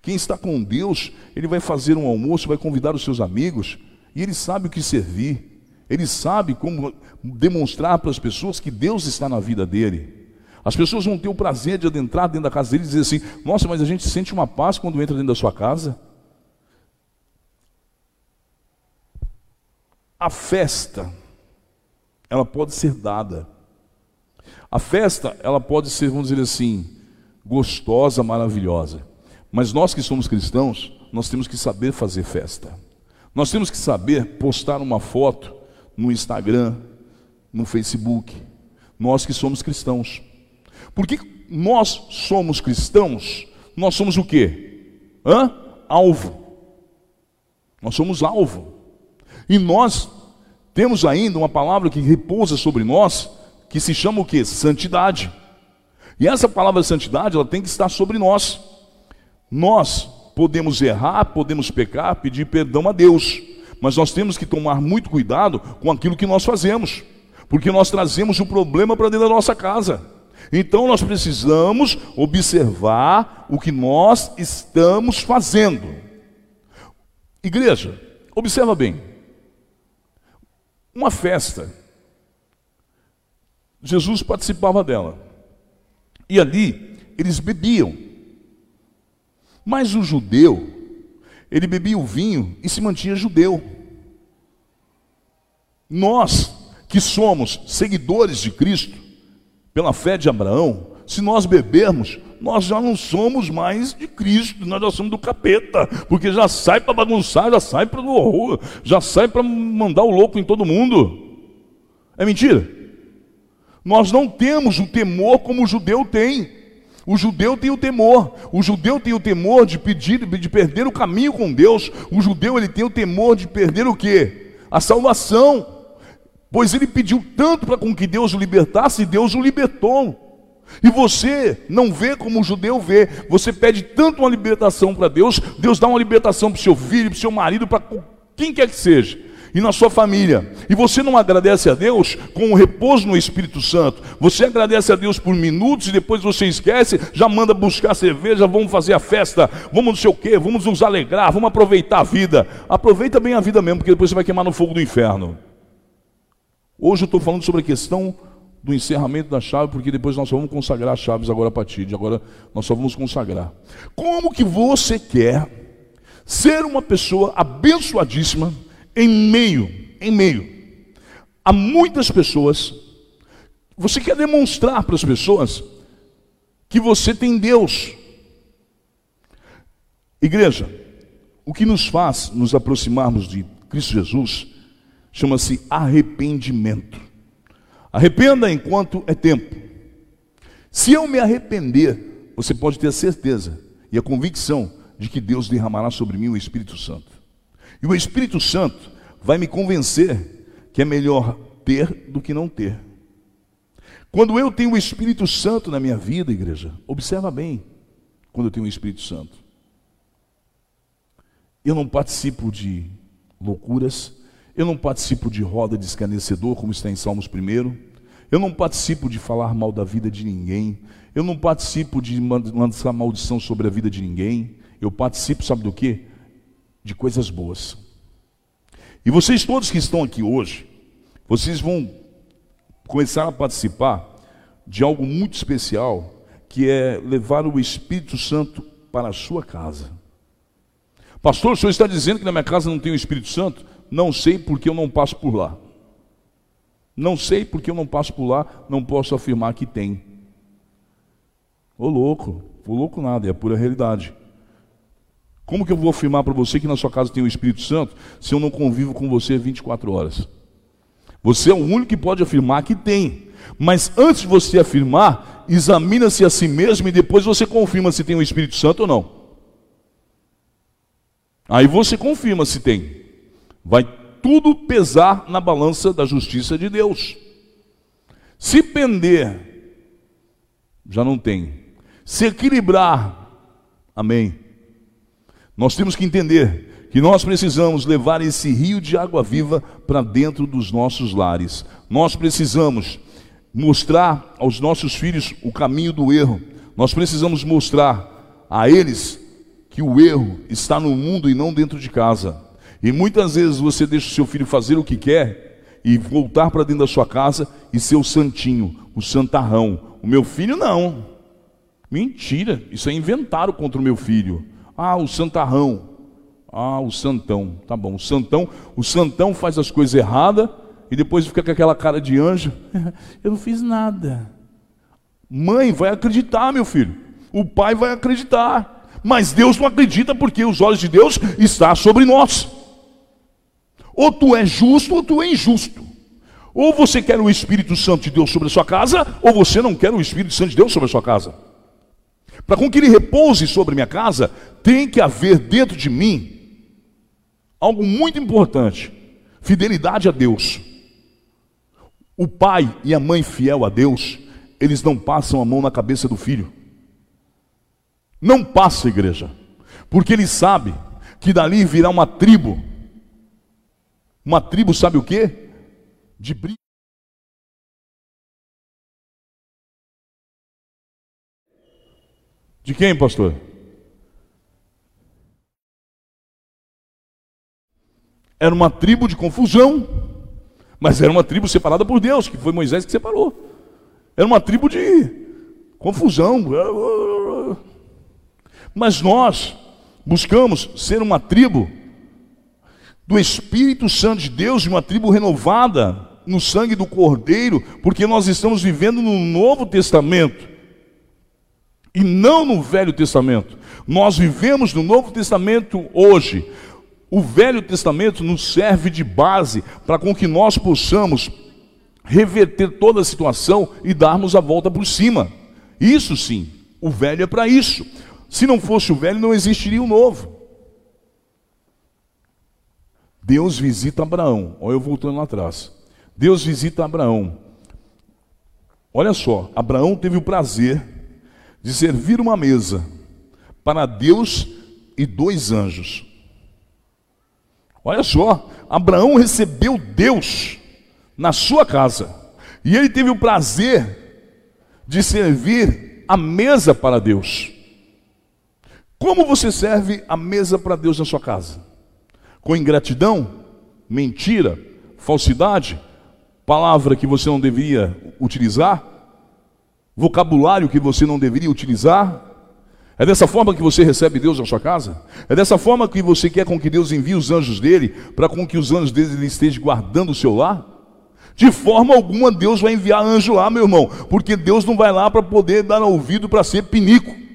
Quem está com Deus, ele vai fazer um almoço, vai convidar os seus amigos, e ele sabe o que servir. Ele sabe como demonstrar para as pessoas que Deus está na vida dele. As pessoas vão ter o prazer de adentrar dentro da casa dele e dizer assim: Nossa, mas a gente sente uma paz quando entra dentro da sua casa. A festa, ela pode ser dada. A festa, ela pode ser, vamos dizer assim, gostosa, maravilhosa. Mas nós que somos cristãos, nós temos que saber fazer festa. Nós temos que saber postar uma foto no Instagram, no Facebook. Nós que somos cristãos. Porque nós somos cristãos, nós somos o quê? Hã? Alvo. Nós somos alvo. E nós temos ainda uma palavra que repousa sobre nós, que se chama o quê? Santidade. E essa palavra santidade, ela tem que estar sobre nós. Nós podemos errar, podemos pecar, pedir perdão a Deus, mas nós temos que tomar muito cuidado com aquilo que nós fazemos, porque nós trazemos o problema para dentro da nossa casa. Então nós precisamos observar o que nós estamos fazendo. Igreja, observa bem. Uma festa, Jesus participava dela, e ali eles bebiam. Mas o judeu, ele bebia o vinho e se mantinha judeu. Nós, que somos seguidores de Cristo, pela fé de Abraão, se nós bebermos, nós já não somos mais de Cristo, nós já somos do capeta, porque já sai para bagunçar, já sai para o horror, já sai para mandar o louco em todo mundo. É mentira? Nós não temos o temor como o judeu tem. O judeu tem o temor. O judeu tem o temor de pedir, de perder o caminho com Deus. O judeu ele tem o temor de perder o quê? A salvação. Pois ele pediu tanto para com que Deus o libertasse, e Deus o libertou. E você não vê como o judeu vê. Você pede tanto uma libertação para Deus, Deus dá uma libertação para o seu filho, para o seu marido, para quem quer que seja e na sua família. E você não agradece a Deus com o repouso no Espírito Santo. Você agradece a Deus por minutos e depois você esquece, já manda buscar cerveja, vamos fazer a festa, vamos não sei o quê, vamos nos alegrar, vamos aproveitar a vida. Aproveita bem a vida mesmo, porque depois você vai queimar no fogo do inferno. Hoje eu estou falando sobre a questão do encerramento da chave, porque depois nós vamos consagrar as chaves agora a partir de agora, nós só vamos consagrar. Como que você quer ser uma pessoa abençoadíssima? em meio, em meio a muitas pessoas, você quer demonstrar para as pessoas que você tem Deus. Igreja, o que nos faz nos aproximarmos de Cristo Jesus chama-se arrependimento. Arrependa enquanto é tempo. Se eu me arrepender, você pode ter a certeza e a convicção de que Deus derramará sobre mim o Espírito Santo. E o Espírito Santo vai me convencer que é melhor ter do que não ter. Quando eu tenho o Espírito Santo na minha vida, igreja, observa bem, quando eu tenho o Espírito Santo. Eu não participo de loucuras, eu não participo de roda de escarnecedor, como está em Salmos 1. Eu não participo de falar mal da vida de ninguém. Eu não participo de lançar maldição sobre a vida de ninguém. Eu participo, sabe do que? de coisas boas. E vocês todos que estão aqui hoje, vocês vão começar a participar de algo muito especial, que é levar o Espírito Santo para a sua casa. Pastor, o senhor está dizendo que na minha casa não tem o Espírito Santo? Não sei porque eu não passo por lá. Não sei porque eu não passo por lá, não posso afirmar que tem. Ô louco, ô louco nada, é a pura realidade. Como que eu vou afirmar para você que na sua casa tem o Espírito Santo se eu não convivo com você 24 horas? Você é o único que pode afirmar que tem. Mas antes de você afirmar, examina-se a si mesmo e depois você confirma se tem o Espírito Santo ou não. Aí você confirma se tem. Vai tudo pesar na balança da justiça de Deus. Se pender, já não tem. Se equilibrar, amém. Nós temos que entender que nós precisamos levar esse rio de água viva para dentro dos nossos lares. Nós precisamos mostrar aos nossos filhos o caminho do erro. Nós precisamos mostrar a eles que o erro está no mundo e não dentro de casa. E muitas vezes você deixa o seu filho fazer o que quer e voltar para dentro da sua casa e ser o santinho, o santarrão. O meu filho não. Mentira, isso é inventado contra o meu filho. Ah, o santarrão. Ah, o santão. Tá bom, o santão, o santão faz as coisas erradas e depois fica com aquela cara de anjo. Eu não fiz nada. Mãe, vai acreditar, meu filho. O pai vai acreditar. Mas Deus não acredita porque os olhos de Deus estão sobre nós. Ou tu é justo ou tu é injusto. Ou você quer o Espírito Santo de Deus sobre a sua casa, ou você não quer o Espírito Santo de Deus sobre a sua casa. Para com que ele repouse sobre minha casa, tem que haver dentro de mim algo muito importante: fidelidade a Deus. O pai e a mãe fiel a Deus, eles não passam a mão na cabeça do filho. Não passa, igreja, porque ele sabe que dali virá uma tribo. Uma tribo, sabe o que? De briga. De quem, pastor? Era uma tribo de confusão, mas era uma tribo separada por Deus, que foi Moisés que separou. Era uma tribo de confusão. Mas nós buscamos ser uma tribo do Espírito Santo de Deus, de uma tribo renovada no sangue do Cordeiro, porque nós estamos vivendo no Novo Testamento e não no Velho Testamento. Nós vivemos no Novo Testamento hoje. O Velho Testamento nos serve de base para com que nós possamos reverter toda a situação e darmos a volta por cima. Isso sim, O velho é para isso. Se não fosse o velho, não existiria o novo. Deus visita Abraão. Olha eu voltando lá atrás. Deus visita Abraão. Olha só, Abraão teve o prazer de servir uma mesa para Deus e dois anjos. Olha só, Abraão recebeu Deus na sua casa. E ele teve o prazer de servir a mesa para Deus. Como você serve a mesa para Deus na sua casa? Com ingratidão, mentira, falsidade, palavra que você não deveria utilizar, vocabulário que você não deveria utilizar. É dessa forma que você recebe Deus na sua casa? É dessa forma que você quer com que Deus envie os anjos dele, para com que os anjos dele estejam guardando o seu lar? De forma alguma Deus vai enviar anjo lá, meu irmão, porque Deus não vai lá para poder dar ouvido para ser pinico.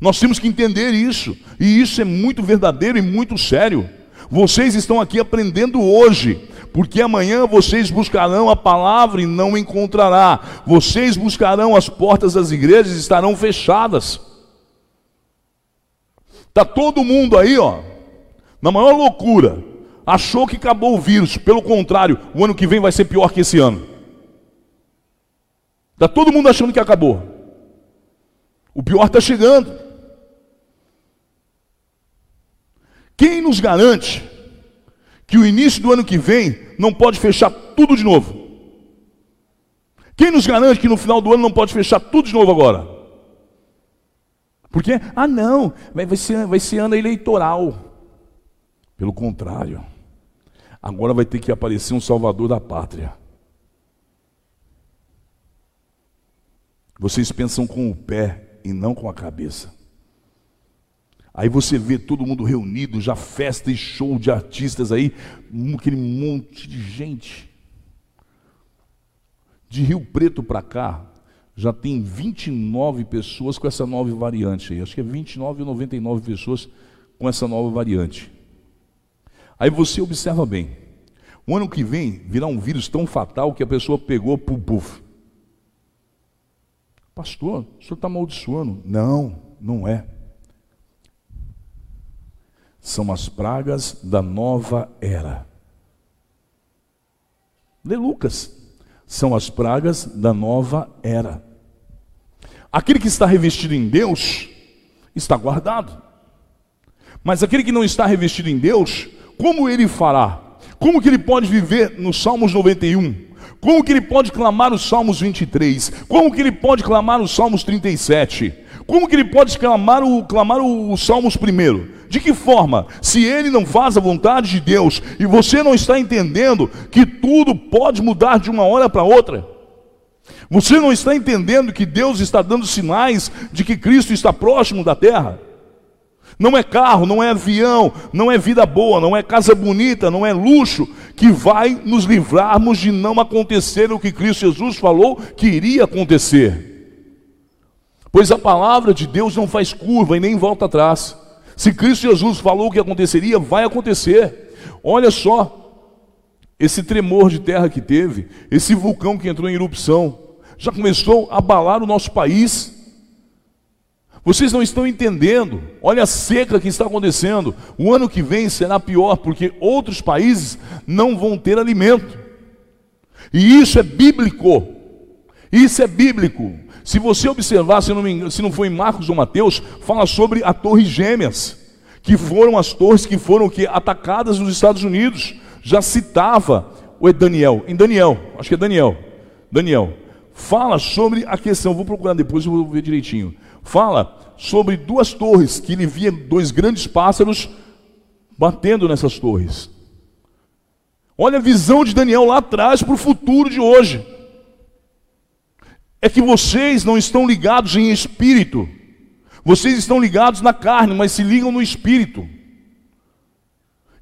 Nós temos que entender isso, e isso é muito verdadeiro e muito sério. Vocês estão aqui aprendendo hoje, porque amanhã vocês buscarão a palavra e não encontrará. Vocês buscarão as portas das igrejas e estarão fechadas. Tá todo mundo aí, ó, na maior loucura. Achou que acabou o vírus, pelo contrário, o ano que vem vai ser pior que esse ano. Tá todo mundo achando que acabou. O pior está chegando. Quem nos garante que o início do ano que vem não pode fechar tudo de novo? Quem nos garante que no final do ano não pode fechar tudo de novo agora? Porque, ah não, vai ser, vai ser ano eleitoral. Pelo contrário, agora vai ter que aparecer um salvador da pátria. Vocês pensam com o pé e não com a cabeça. Aí você vê todo mundo reunido, já festa e show de artistas aí, aquele monte de gente. De Rio Preto para cá, já tem 29 pessoas com essa nova variante aí. Acho que é 29 ou 99 pessoas com essa nova variante. Aí você observa bem. O ano que vem virá um vírus tão fatal que a pessoa pegou, puf, puf. Pastor, o senhor está amaldiçoando. Não, não é são as pragas da nova era. Lê Lucas. São as pragas da nova era. Aquele que está revestido em Deus está guardado. Mas aquele que não está revestido em Deus, como ele fará? Como que ele pode viver nos Salmos 91? Como que ele pode clamar os Salmos 23? Como que ele pode clamar os Salmos 37? Como que ele pode clamar o, clamar o, os Salmos primeiro? De que forma? Se ele não faz a vontade de Deus e você não está entendendo que tudo pode mudar de uma hora para outra, você não está entendendo que Deus está dando sinais de que Cristo está próximo da terra? Não é carro, não é avião, não é vida boa, não é casa bonita, não é luxo que vai nos livrarmos de não acontecer o que Cristo Jesus falou que iria acontecer. Pois a palavra de Deus não faz curva e nem volta atrás. Se Cristo Jesus falou o que aconteceria, vai acontecer. Olha só, esse tremor de terra que teve, esse vulcão que entrou em erupção, já começou a abalar o nosso país. Vocês não estão entendendo. Olha a seca que está acontecendo. O ano que vem será pior, porque outros países não vão ter alimento. E isso é bíblico. Isso é bíblico. Se você observar, se não, me, se não foi em Marcos ou Mateus, fala sobre a Torre Gêmeas, que foram as torres que foram que, atacadas nos Estados Unidos. Já citava o Daniel, em Daniel, acho que é Daniel. Daniel, fala sobre a questão, vou procurar depois, eu vou ver direitinho. Fala sobre duas torres, que ele via dois grandes pássaros batendo nessas torres. Olha a visão de Daniel lá atrás para o futuro de hoje é que vocês não estão ligados em espírito. Vocês estão ligados na carne, mas se ligam no espírito.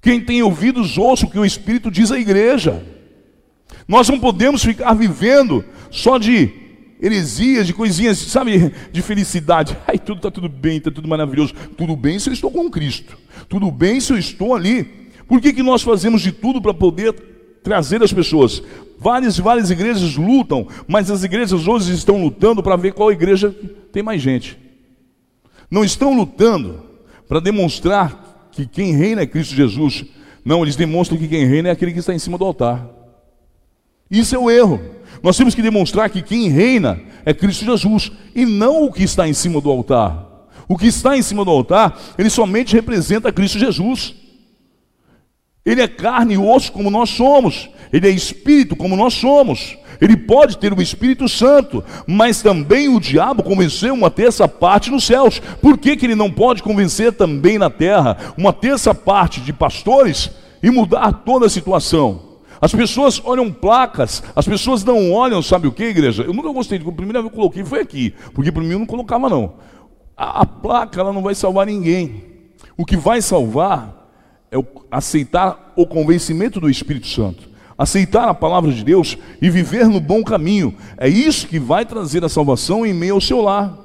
Quem tem ouvidos, ouça o que o espírito diz à igreja. Nós não podemos ficar vivendo só de heresias, de coisinhas, sabe, de felicidade. Ai, tudo está tudo bem, está tudo maravilhoso. Tudo bem se eu estou com Cristo. Tudo bem se eu estou ali. Por que, que nós fazemos de tudo para poder trazer as pessoas. Várias várias igrejas lutam, mas as igrejas hoje estão lutando para ver qual igreja tem mais gente. Não estão lutando para demonstrar que quem reina é Cristo Jesus. Não, eles demonstram que quem reina é aquele que está em cima do altar. Isso é o erro. Nós temos que demonstrar que quem reina é Cristo Jesus e não o que está em cima do altar. O que está em cima do altar, ele somente representa Cristo Jesus. Ele é carne e osso como nós somos. Ele é espírito como nós somos. Ele pode ter o Espírito Santo, mas também o diabo convenceu uma terça parte nos céus. Por que, que ele não pode convencer também na terra uma terça parte de pastores e mudar toda a situação? As pessoas olham placas, as pessoas não olham, sabe o que, igreja? Eu nunca gostei, a primeira vez que eu coloquei foi aqui, porque para mim eu não colocava não. A, a, placa ela não vai salvar ninguém. O que vai salvar é aceitar o convencimento do Espírito Santo, aceitar a palavra de Deus e viver no bom caminho. É isso que vai trazer a salvação em meio ao seu lar.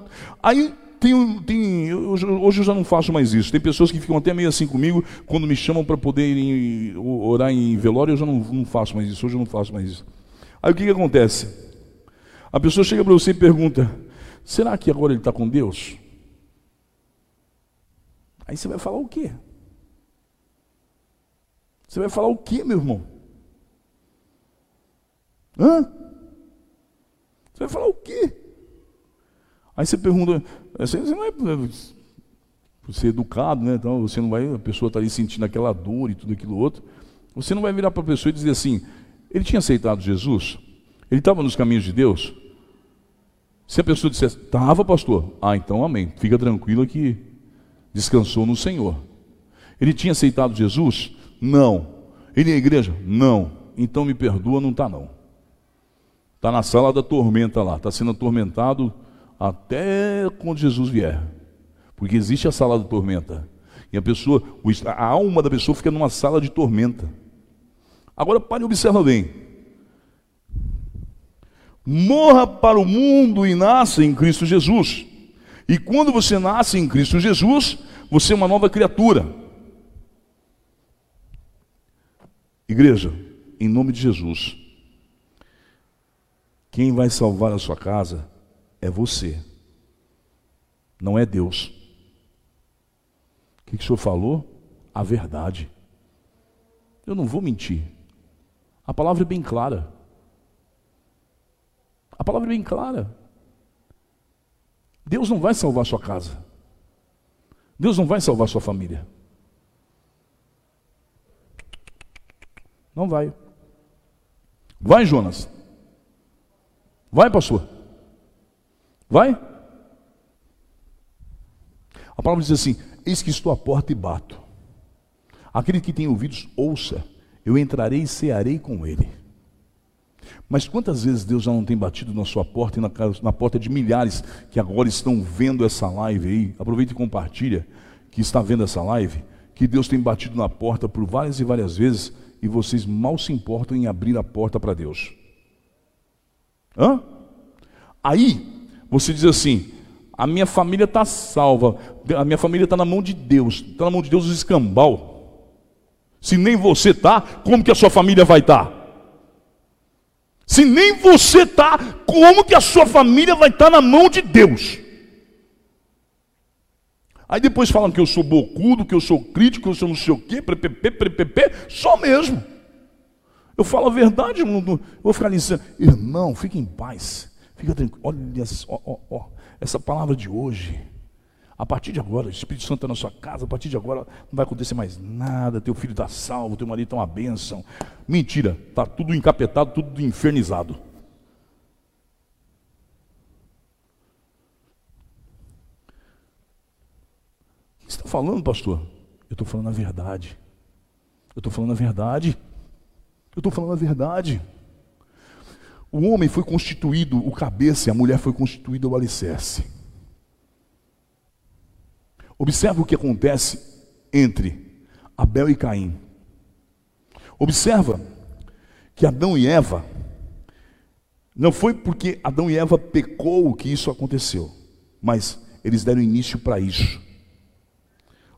Aí tem, tem, hoje, hoje eu já não faço mais isso. Tem pessoas que ficam até meio assim comigo quando me chamam para poder ir, orar em velório. Eu já não, não, faço mais isso. Hoje eu não faço mais isso. Aí o que, que acontece? A pessoa chega para você e pergunta: será que agora ele está com Deus? Aí você vai falar o quê? Você vai falar o quê, meu irmão? Hã? Você vai falar o quê? Aí você pergunta, você não é por ser educado, né? Então você não vai, a pessoa está ali sentindo aquela dor e tudo aquilo outro. Você não vai virar para a pessoa e dizer assim: ele tinha aceitado Jesus? Ele estava nos caminhos de Deus? Se a pessoa dissesse, estava, pastor, ah, então amém, fica tranquilo que descansou no Senhor. Ele tinha aceitado Jesus? Não. Ele é igreja? Não. Então me perdoa, não está não. Está na sala da tormenta lá, está sendo atormentado até quando Jesus vier. Porque existe a sala de tormenta. E a pessoa, a alma da pessoa fica numa sala de tormenta. Agora pare e observa bem. Morra para o mundo e nasça em Cristo Jesus. E quando você nasce em Cristo Jesus, você é uma nova criatura. Igreja, em nome de Jesus, quem vai salvar a sua casa é você, não é Deus. O que, que o senhor falou? A verdade. Eu não vou mentir. A palavra é bem clara. A palavra é bem clara. Deus não vai salvar sua casa. Deus não vai salvar sua família. Não vai. Vai, Jonas. Vai, pastor. Vai? A palavra diz assim: Eis que estou à porta e bato. Aquele que tem ouvidos, ouça. Eu entrarei e cearei com ele. Mas quantas vezes Deus já não tem batido na sua porta e na, na porta de milhares que agora estão vendo essa live aí? Aproveita e compartilha que está vendo essa live. Que Deus tem batido na porta por várias e várias vezes e vocês mal se importam em abrir a porta para Deus. Hã? Aí você diz assim: a minha família está salva, a minha família está na mão de Deus, está na mão de Deus o escambau. Se nem você está, como que a sua família vai estar? Tá? Se nem você está, como que a sua família vai estar tá na mão de Deus? Aí depois falam que eu sou bocudo, que eu sou crítico, que eu sou não sei o quê, prepepe, prepepe, só mesmo. Eu falo a verdade, eu vou ficar ali dizendo, irmão, fique em paz. Fica tranquilo. Olha só, ó, ó, essa palavra de hoje. A partir de agora, o Espírito Santo está na sua casa, a partir de agora não vai acontecer mais nada, teu filho está salvo, teu marido está uma bênção. Mentira, está tudo encapetado, tudo infernizado. Você está falando, pastor? Eu estou falando a verdade. Eu estou falando a verdade. Eu estou falando a verdade. O homem foi constituído o cabeça e a mulher foi constituída o alicerce. Observe o que acontece entre Abel e Caim. Observa que Adão e Eva, não foi porque Adão e Eva pecou que isso aconteceu, mas eles deram início para isso.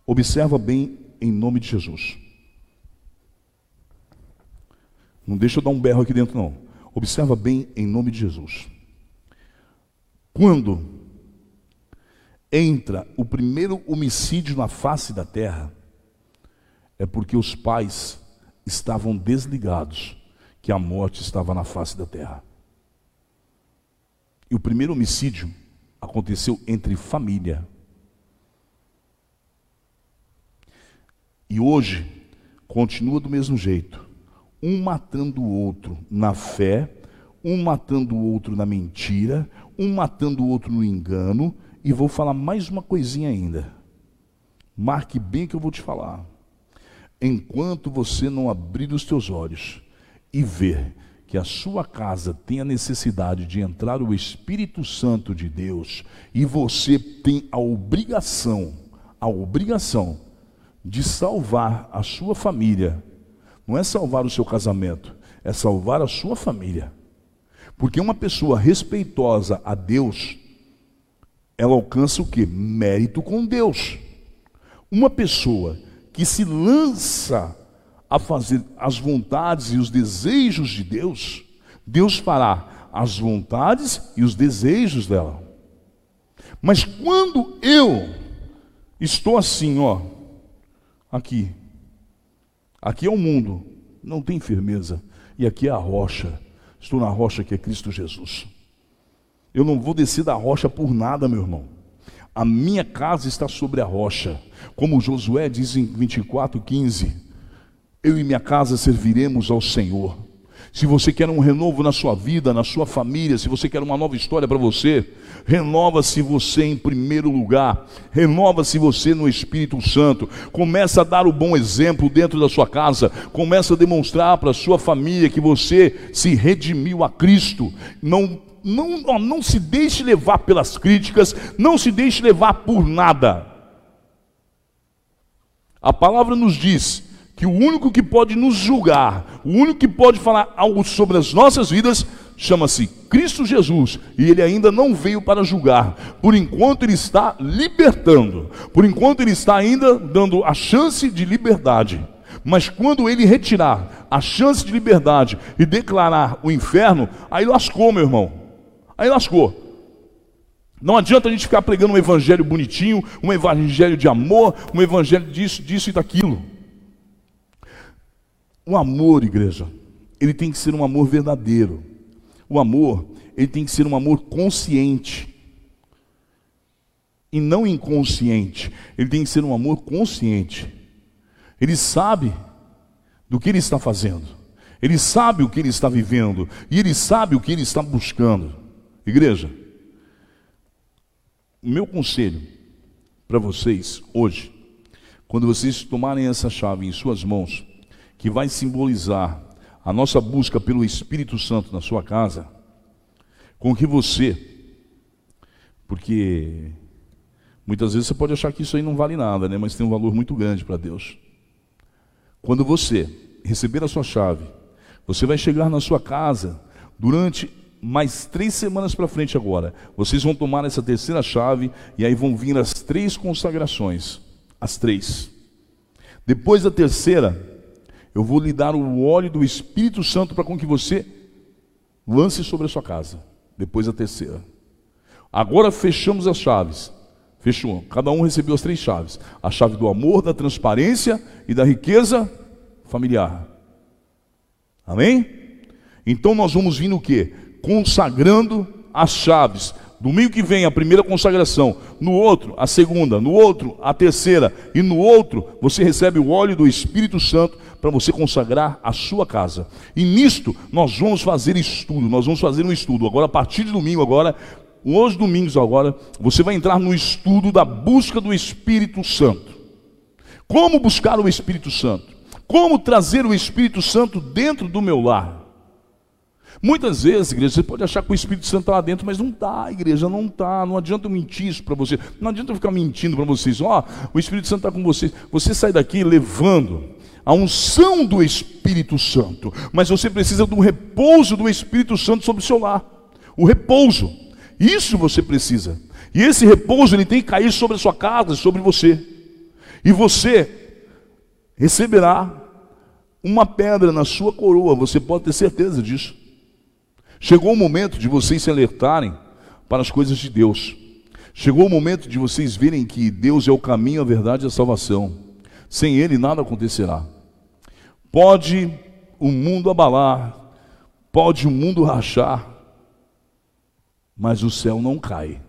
Observa bem em nome de Jesus. Não deixa eu dar um berro aqui dentro, não. Observa bem em nome de Jesus. Quando entra o primeiro homicídio na face da terra, é porque os pais estavam desligados que a morte estava na face da terra. E o primeiro homicídio aconteceu entre família. E hoje continua do mesmo jeito, um matando o outro na fé, um matando o outro na mentira, um matando o outro no engano, e vou falar mais uma coisinha ainda. Marque bem que eu vou te falar. Enquanto você não abrir os teus olhos e ver que a sua casa tem a necessidade de entrar o Espírito Santo de Deus e você tem a obrigação, a obrigação de salvar a sua família. Não é salvar o seu casamento, é salvar a sua família. Porque uma pessoa respeitosa a Deus, ela alcança o que? Mérito com Deus. Uma pessoa que se lança a fazer as vontades e os desejos de Deus, Deus fará as vontades e os desejos dela. Mas quando eu estou assim, ó, Aqui. Aqui é o mundo, não tem firmeza. E aqui é a rocha. Estou na rocha que é Cristo Jesus. Eu não vou descer da rocha por nada, meu irmão. A minha casa está sobre a rocha. Como Josué diz em 24, 15: Eu e minha casa serviremos ao Senhor. Se você quer um renovo na sua vida, na sua família, se você quer uma nova história para você, renova-se você em primeiro lugar, renova-se você no Espírito Santo, começa a dar o bom exemplo dentro da sua casa, começa a demonstrar para a sua família que você se redimiu a Cristo, não não, não se deixe levar pelas críticas, não se deixe levar por nada. A palavra nos diz que o único que pode nos julgar, o único que pode falar algo sobre as nossas vidas, chama-se Cristo Jesus, e ele ainda não veio para julgar. Por enquanto ele está libertando, por enquanto ele está ainda dando a chance de liberdade. Mas quando ele retirar a chance de liberdade e declarar o inferno, aí lascou, meu irmão. Aí lascou. Não adianta a gente ficar pregando um evangelho bonitinho, um evangelho de amor, um evangelho disso, disso e daquilo. O amor, igreja, ele tem que ser um amor verdadeiro. O amor, ele tem que ser um amor consciente. E não inconsciente. Ele tem que ser um amor consciente. Ele sabe do que ele está fazendo. Ele sabe o que ele está vivendo. E ele sabe o que ele está buscando. Igreja, o meu conselho para vocês hoje, quando vocês tomarem essa chave em suas mãos, que vai simbolizar a nossa busca pelo Espírito Santo na sua casa, com que você, porque muitas vezes você pode achar que isso aí não vale nada, né? mas tem um valor muito grande para Deus. Quando você receber a sua chave, você vai chegar na sua casa durante mais três semanas para frente agora. Vocês vão tomar essa terceira chave e aí vão vir as três consagrações. As três. Depois da terceira, eu vou lhe dar o óleo do Espírito Santo para com que você lance sobre a sua casa. Depois a terceira. Agora fechamos as chaves. Fechou. Cada um recebeu as três chaves: a chave do amor, da transparência e da riqueza familiar. Amém? Então nós vamos vir no que? Consagrando as chaves. Domingo que vem a primeira consagração, no outro a segunda, no outro a terceira e no outro você recebe o óleo do Espírito Santo para você consagrar a sua casa. E nisto nós vamos fazer estudo, nós vamos fazer um estudo. Agora, a partir de domingo, agora, hoje domingos agora, você vai entrar no estudo da busca do Espírito Santo. Como buscar o Espírito Santo? Como trazer o Espírito Santo dentro do meu lar? Muitas vezes, igreja, você pode achar que o Espírito Santo está lá dentro, mas não está, igreja, não está. Não adianta eu mentir isso para você. Não adianta eu ficar mentindo para vocês. Ó, oh, o Espírito Santo está com vocês. Você sai daqui levando a unção do Espírito Santo, mas você precisa do repouso do Espírito Santo sobre o seu lar. O repouso. Isso você precisa. E esse repouso ele tem que cair sobre a sua casa, sobre você. E você receberá uma pedra na sua coroa, você pode ter certeza disso. Chegou o momento de vocês se alertarem para as coisas de Deus. Chegou o momento de vocês verem que Deus é o caminho, a verdade e a salvação. Sem Ele nada acontecerá. Pode o mundo abalar, pode o mundo rachar, mas o céu não cai.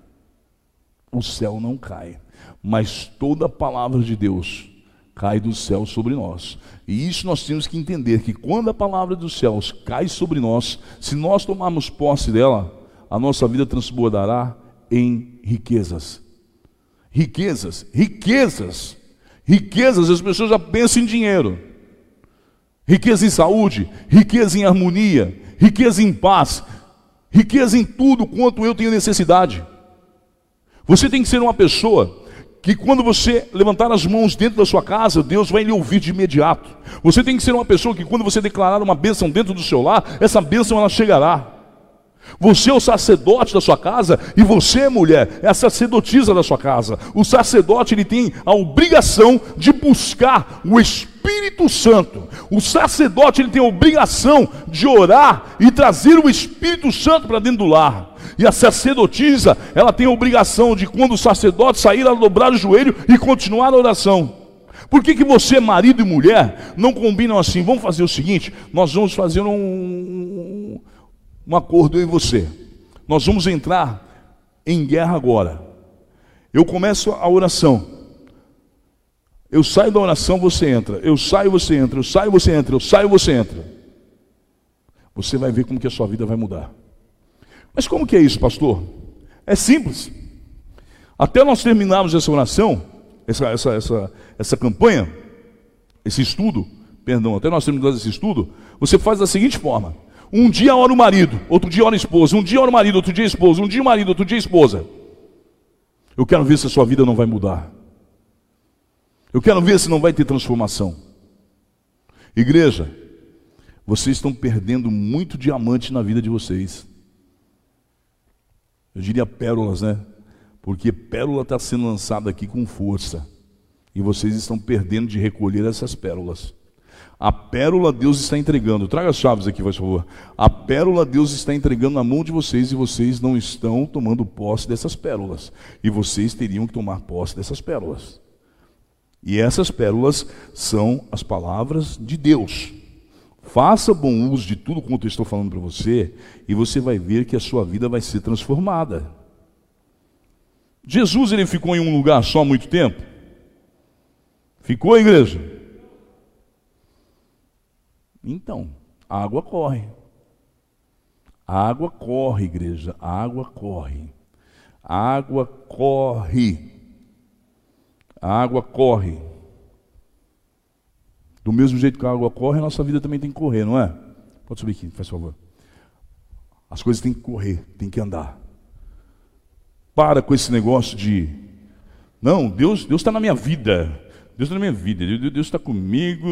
O céu não cai. Mas toda a palavra de Deus cai do céu sobre nós. E isso nós temos que entender que quando a palavra dos céus cai sobre nós, se nós tomarmos posse dela, a nossa vida transbordará em riquezas. Riquezas, riquezas, riquezas, as pessoas já pensam em dinheiro. Riqueza em saúde, riqueza em harmonia, riqueza em paz, riqueza em tudo quanto eu tenho necessidade. Você tem que ser uma pessoa que quando você levantar as mãos dentro da sua casa, Deus vai lhe ouvir de imediato. Você tem que ser uma pessoa que quando você declarar uma bênção dentro do seu lar, essa bênção ela chegará. Você é o sacerdote da sua casa e você, mulher, é a sacerdotisa da sua casa. O sacerdote ele tem a obrigação de buscar o Espírito Santo. O sacerdote ele tem a obrigação de orar e trazer o Espírito Santo para dentro do lar. E a sacerdotisa, ela tem a obrigação de quando o sacerdote sair, ela dobrar o joelho e continuar a oração. Por que, que você, marido e mulher, não combinam assim? Vamos fazer o seguinte: nós vamos fazer um, um acordo eu e você. Nós vamos entrar em guerra agora. Eu começo a oração. Eu saio da oração, você entra. Eu saio, você entra. Eu saio, você entra. Eu saio, você entra. Você vai ver como que a sua vida vai mudar. Mas como que é isso, pastor? É simples. Até nós terminarmos essa oração, essa, essa, essa, essa campanha, esse estudo, perdão, até nós terminarmos esse estudo, você faz da seguinte forma: um dia ora o marido, outro dia ora a esposa, um dia ora o marido, outro dia a esposa, um dia o marido, outro dia a esposa. Eu quero ver se a sua vida não vai mudar. Eu quero ver se não vai ter transformação. Igreja, vocês estão perdendo muito diamante na vida de vocês. Eu diria pérolas, né? Porque pérola está sendo lançada aqui com força. E vocês estão perdendo de recolher essas pérolas. A pérola Deus está entregando. Traga as chaves aqui, por favor. A pérola Deus está entregando na mão de vocês e vocês não estão tomando posse dessas pérolas. E vocês teriam que tomar posse dessas pérolas. E essas pérolas são as palavras de Deus. Faça bom uso de tudo quanto eu estou falando para você e você vai ver que a sua vida vai ser transformada. Jesus ele ficou em um lugar só muito tempo? Ficou, igreja? Então, a água corre. A água corre, igreja. A água corre. A água corre. A água corre. Do mesmo jeito que a água corre, a nossa vida também tem que correr, não é? Pode subir aqui, faz favor. As coisas têm que correr, têm que andar. Para com esse negócio de não, Deus Deus está na minha vida. Deus está na minha vida, Deus está comigo.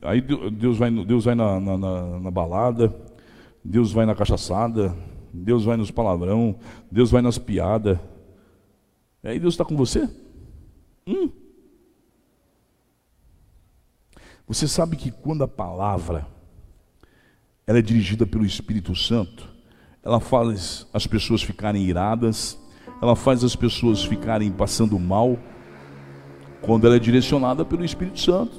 Aí Deus vai, Deus vai na, na, na, na balada, Deus vai na cachaçada, Deus vai nos palavrão, Deus vai nas piadas. Aí Deus está com você? Hum. Você sabe que quando a palavra ela é dirigida pelo Espírito Santo, ela faz as pessoas ficarem iradas, ela faz as pessoas ficarem passando mal, quando ela é direcionada pelo Espírito Santo.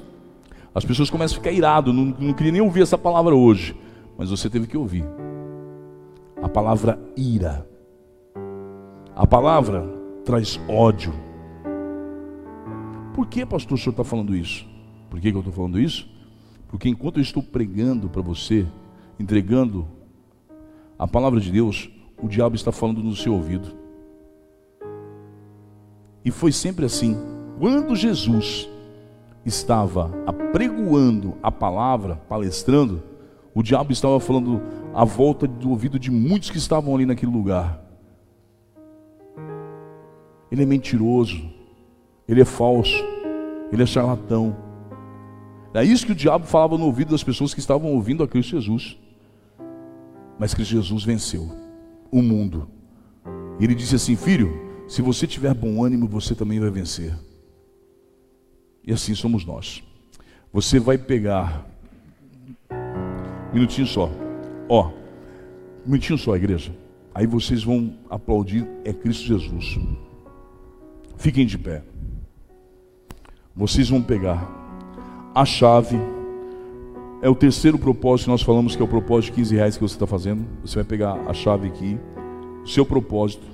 As pessoas começam a ficar irado, não, não queria nem ouvir essa palavra hoje, mas você teve que ouvir. A palavra ira. A palavra traz ódio. Por que, pastor, o senhor está falando isso? Por que, que eu estou falando isso? Porque enquanto eu estou pregando para você, entregando a palavra de Deus, o diabo está falando no seu ouvido. E foi sempre assim. Quando Jesus estava apregoando a palavra, palestrando, o diabo estava falando à volta do ouvido de muitos que estavam ali naquele lugar. Ele é mentiroso, ele é falso, ele é charlatão. É isso que o diabo falava no ouvido das pessoas que estavam ouvindo a Cristo Jesus. Mas Cristo Jesus venceu o mundo. E ele disse assim: Filho, se você tiver bom ânimo, você também vai vencer. E assim somos nós. Você vai pegar. Minutinho só. Ó. Minutinho só, igreja. Aí vocês vão aplaudir. É Cristo Jesus. Fiquem de pé. Vocês vão pegar a chave. É o terceiro propósito que nós falamos que é o propósito de 15 reais que você está fazendo. Você vai pegar a chave aqui, seu propósito.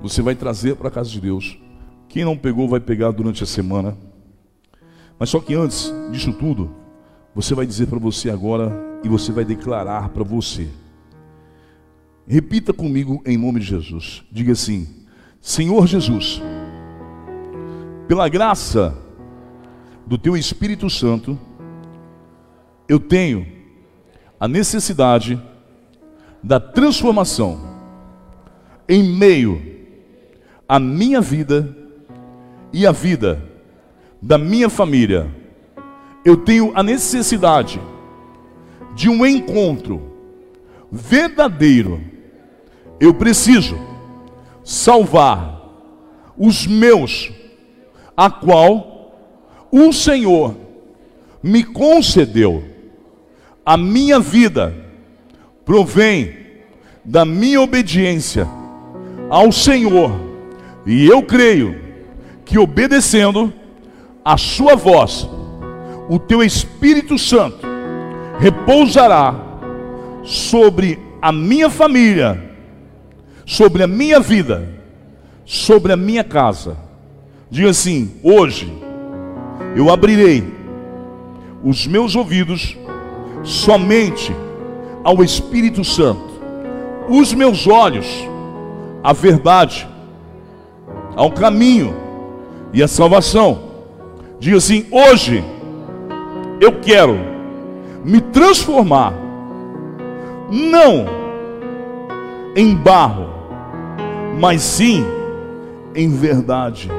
Você vai trazer para a casa de Deus. Quem não pegou vai pegar durante a semana. Mas só que antes disso tudo, você vai dizer para você agora e você vai declarar para você. Repita comigo em nome de Jesus. Diga assim: Senhor Jesus, pela graça do teu Espírito Santo, eu tenho a necessidade da transformação em meio à minha vida e à vida da minha família. Eu tenho a necessidade de um encontro verdadeiro. Eu preciso salvar os meus, a qual o Senhor me concedeu. A minha vida provém da minha obediência ao Senhor, e eu creio que obedecendo a Sua voz, o Teu Espírito Santo repousará sobre a minha família, sobre a minha vida, sobre a minha casa. Diga assim: hoje eu abrirei os meus ouvidos somente ao Espírito Santo, os meus olhos à verdade, ao caminho e à salvação. Diga assim: hoje eu quero me transformar, não em barro, mas sim em verdade.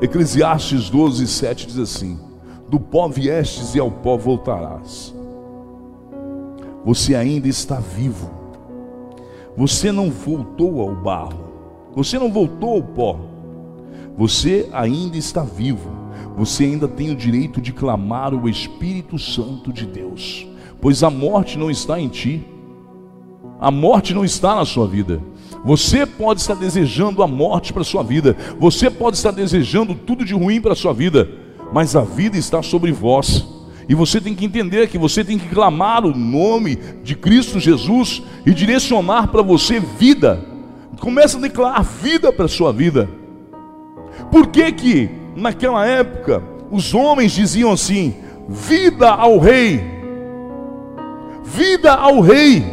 Eclesiastes 12, 7 diz assim: do pó viestes e ao pó voltarás. Você ainda está vivo. Você não voltou ao barro. Você não voltou ao pó. Você ainda está vivo. Você ainda tem o direito de clamar o Espírito Santo de Deus. Pois a morte não está em ti. A morte não está na sua vida. Você pode estar desejando a morte para a sua vida. Você pode estar desejando tudo de ruim para a sua vida mas a vida está sobre vós. E você tem que entender que você tem que clamar o nome de Cristo Jesus e direcionar para você vida. Começa a declarar vida para a sua vida. Por que que naquela época os homens diziam assim: vida ao rei? Vida ao rei.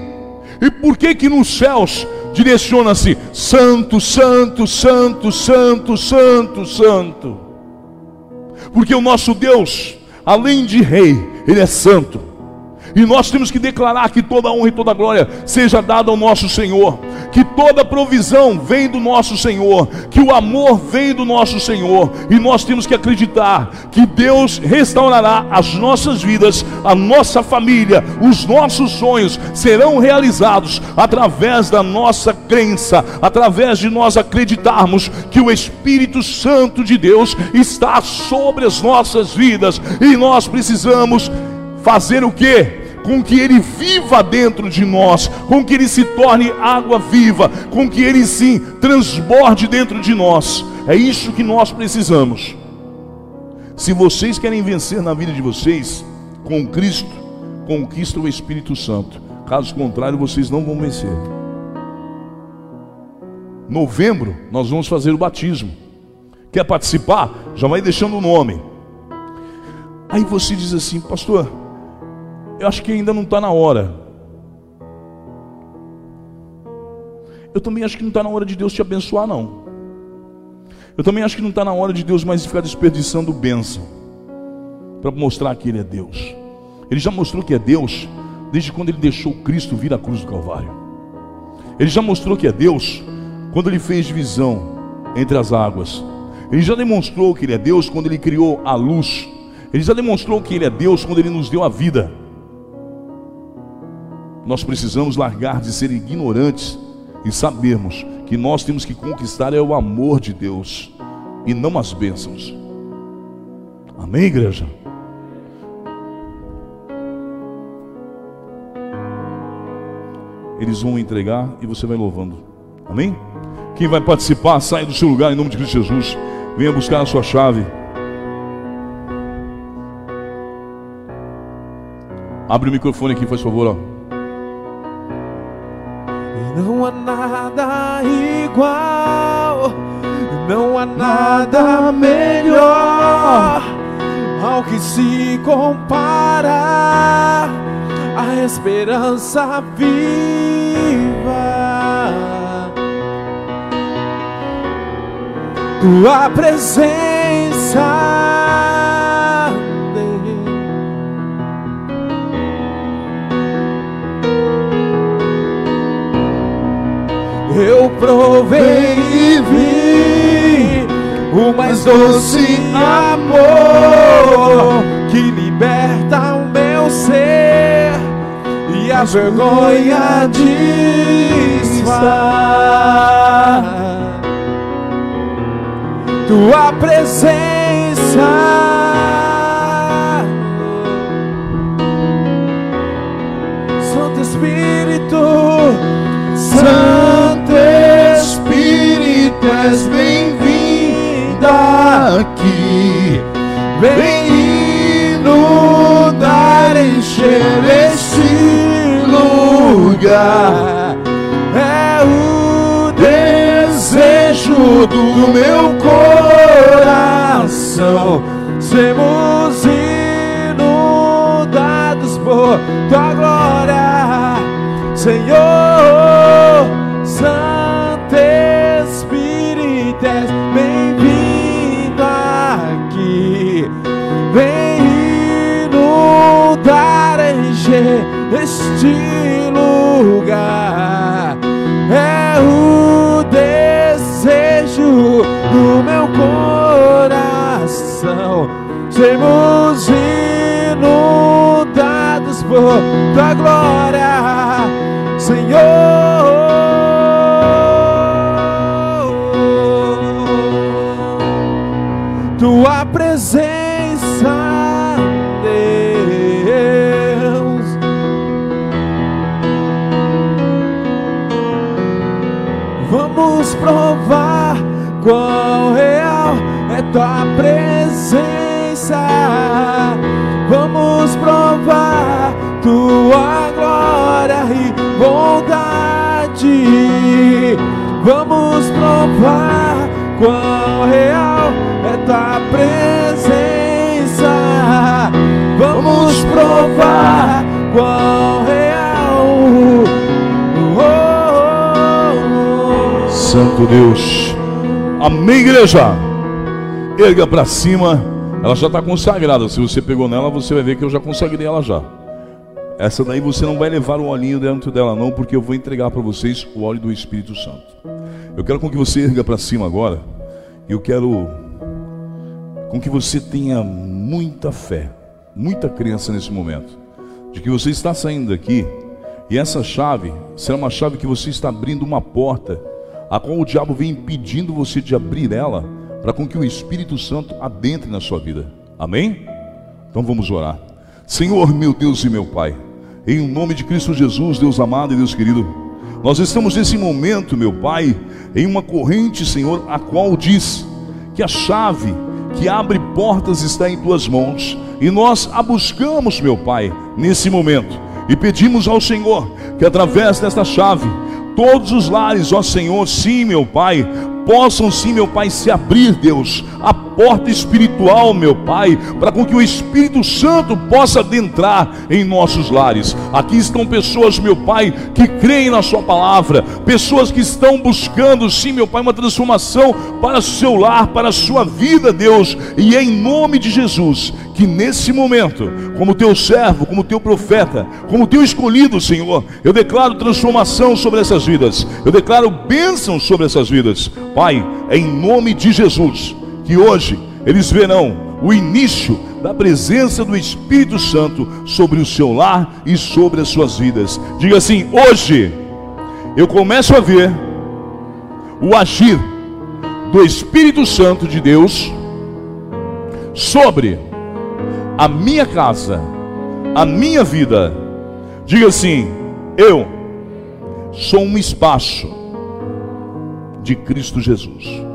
E por que que nos céus direciona-se santo, santo, santo, santo, santo, santo? porque o nosso Deus, além de Rei, Ele é santo. E nós temos que declarar que toda honra e toda glória seja dada ao nosso Senhor, que toda provisão vem do nosso Senhor, que o amor vem do nosso Senhor, e nós temos que acreditar que Deus restaurará as nossas vidas, a nossa família, os nossos sonhos serão realizados através da nossa crença, através de nós acreditarmos que o Espírito Santo de Deus está sobre as nossas vidas, e nós precisamos fazer o que? Com que ele viva dentro de nós, com que ele se torne água viva, com que ele sim transborde dentro de nós. É isso que nós precisamos. Se vocês querem vencer na vida de vocês, com Cristo, conquista o Espírito Santo. Caso contrário, vocês não vão vencer. Novembro, nós vamos fazer o batismo. Quer participar? Já vai deixando o nome. Aí você diz assim, pastor, eu acho que ainda não está na hora. Eu também acho que não está na hora de Deus te abençoar, não. Eu também acho que não está na hora de Deus mais ficar desperdiçando bênção para mostrar que Ele é Deus. Ele já mostrou que é Deus desde quando Ele deixou Cristo vir à cruz do Calvário. Ele já mostrou que é Deus quando Ele fez divisão entre as águas. Ele já demonstrou que Ele é Deus quando Ele criou a luz. Ele já demonstrou que Ele é Deus quando Ele nos deu a vida. Nós precisamos largar de ser ignorantes e sabermos que nós temos que conquistar é o amor de Deus e não as bênçãos. Amém, igreja? Eles vão entregar e você vai louvando. Amém? Quem vai participar, saia do seu lugar em nome de Cristo Jesus. Venha buscar a sua chave. Abre o microfone aqui, faz favor. Ó. Não há nada igual, não há nada melhor ao que se compara a esperança viva. Tua presença. Eu provei e vi o mais doce amor que liberta o meu ser e a vergonha desfaz. Tua presença, Espírito, és bem-vinda aqui. Vem inundar, encher este lugar. É o desejo do meu coração. Sermos tua glória, Senhor. tua presença, Deus. Vamos provar quão real é tua presença. Vamos provar tua glória e bondade. Vamos provar quão real é tua presença. Vamos provar qual real. Oh, oh, oh. Santo Deus. Amém, igreja. Erga para cima. Ela já está consagrada. Se você pegou nela, você vai ver que eu já consagrei ela já. Essa daí você não vai levar o olhinho dentro dela, não, porque eu vou entregar para vocês o óleo do Espírito Santo. Eu quero com que você erga para cima agora. Eu quero com que você tenha muita fé, muita crença nesse momento, de que você está saindo daqui e essa chave será uma chave que você está abrindo uma porta, a qual o diabo vem impedindo você de abrir ela, para com que o Espírito Santo adentre na sua vida. Amém? Então vamos orar. Senhor, meu Deus e meu Pai, em nome de Cristo Jesus, Deus amado e Deus querido, nós estamos nesse momento, meu Pai, em uma corrente, Senhor, a qual diz que a chave que abre portas está em tuas mãos. E nós a buscamos, meu Pai, nesse momento. E pedimos ao Senhor que através desta chave, todos os lares, ó Senhor, sim, meu Pai, possam sim, meu Pai, se abrir, Deus, a porta espiritual, meu Pai, para com que o Espírito Santo possa adentrar em nossos lares. Aqui estão pessoas, meu Pai, que creem na Sua palavra, pessoas que estão buscando, sim, meu Pai, uma transformação para o seu lar, para a sua vida, Deus, e em nome de Jesus, que nesse momento, como teu servo, como teu profeta, como teu escolhido, Senhor, eu declaro transformação sobre essas vidas, eu declaro bênção sobre essas vidas, Pai, em nome de Jesus que hoje eles verão o início da presença do Espírito Santo sobre o seu lar e sobre as suas vidas. Diga assim: hoje eu começo a ver o agir do Espírito Santo de Deus sobre a minha casa, a minha vida. Diga assim: eu sou um espaço de Cristo Jesus.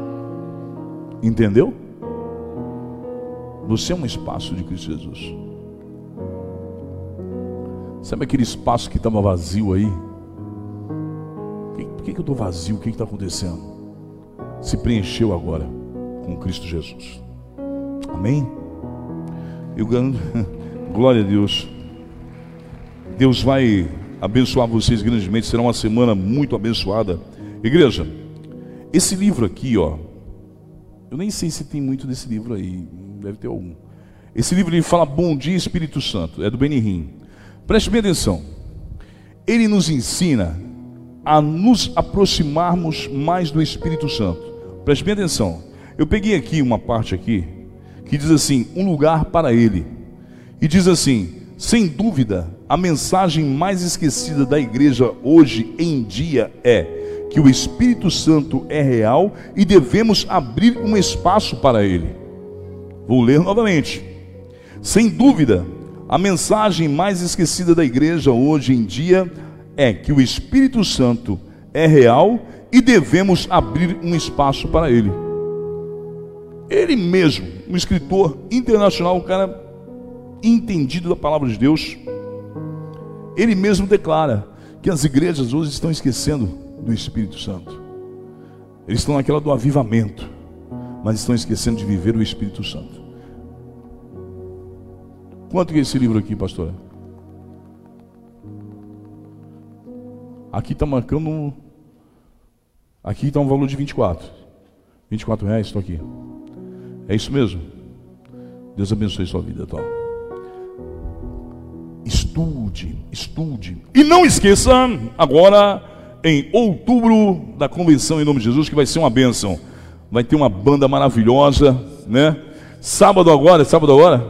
Entendeu? Você é um espaço de Cristo Jesus. Sabe aquele espaço que estava vazio aí? Por que, que eu estou vazio? O que está acontecendo? Se preencheu agora com Cristo Jesus. Amém? Eu ganho. Glória a Deus. Deus vai abençoar vocês grandemente. Será uma semana muito abençoada. Igreja, esse livro aqui, ó. Eu nem sei se tem muito desse livro aí. Deve ter algum. Esse livro ele fala Bom Dia Espírito Santo. É do Benihim. Preste bem atenção. Ele nos ensina a nos aproximarmos mais do Espírito Santo. Preste bem atenção. Eu peguei aqui uma parte aqui que diz assim: um lugar para ele. E diz assim: sem dúvida, a mensagem mais esquecida da igreja hoje em dia é que o Espírito Santo é real e devemos abrir um espaço para ele. Vou ler novamente. Sem dúvida, a mensagem mais esquecida da igreja hoje em dia é que o Espírito Santo é real e devemos abrir um espaço para ele. Ele mesmo, um escritor internacional, um cara entendido da palavra de Deus, ele mesmo declara que as igrejas hoje estão esquecendo do Espírito Santo. Eles estão naquela do avivamento, mas estão esquecendo de viver o Espírito Santo. Quanto que é esse livro aqui, pastora? Aqui está marcando. Aqui está um valor de 24. 24 reais, estou aqui. É isso mesmo? Deus abençoe sua vida, tal. Estude, estude. E não esqueça, agora em outubro da convenção em nome de Jesus, que vai ser uma bênção. Vai ter uma banda maravilhosa, né? Sábado agora, sábado agora?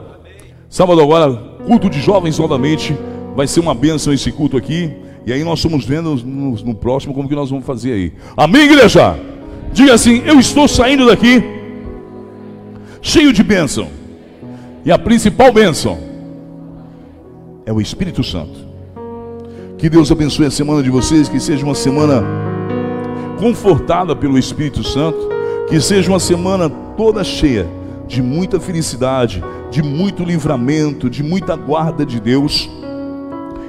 Sábado agora, culto de jovens novamente. Vai ser uma bênção esse culto aqui. E aí nós estamos vendo no, no próximo como que nós vamos fazer aí. Amém, igreja? Diga assim: eu estou saindo daqui cheio de bênção. E a principal bênção é o Espírito Santo. Que Deus abençoe a semana de vocês, que seja uma semana confortada pelo Espírito Santo, que seja uma semana toda cheia de muita felicidade, de muito livramento, de muita guarda de Deus,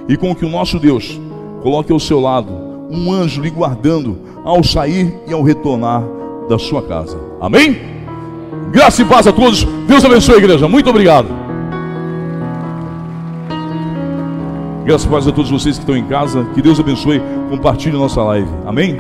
e com que o nosso Deus coloque ao seu lado um anjo lhe guardando ao sair e ao retornar da sua casa. Amém? Graça e paz a todos. Deus abençoe a igreja. Muito obrigado. Graça paz a todos vocês que estão em casa. Que Deus abençoe. Compartilhe nossa live. Amém?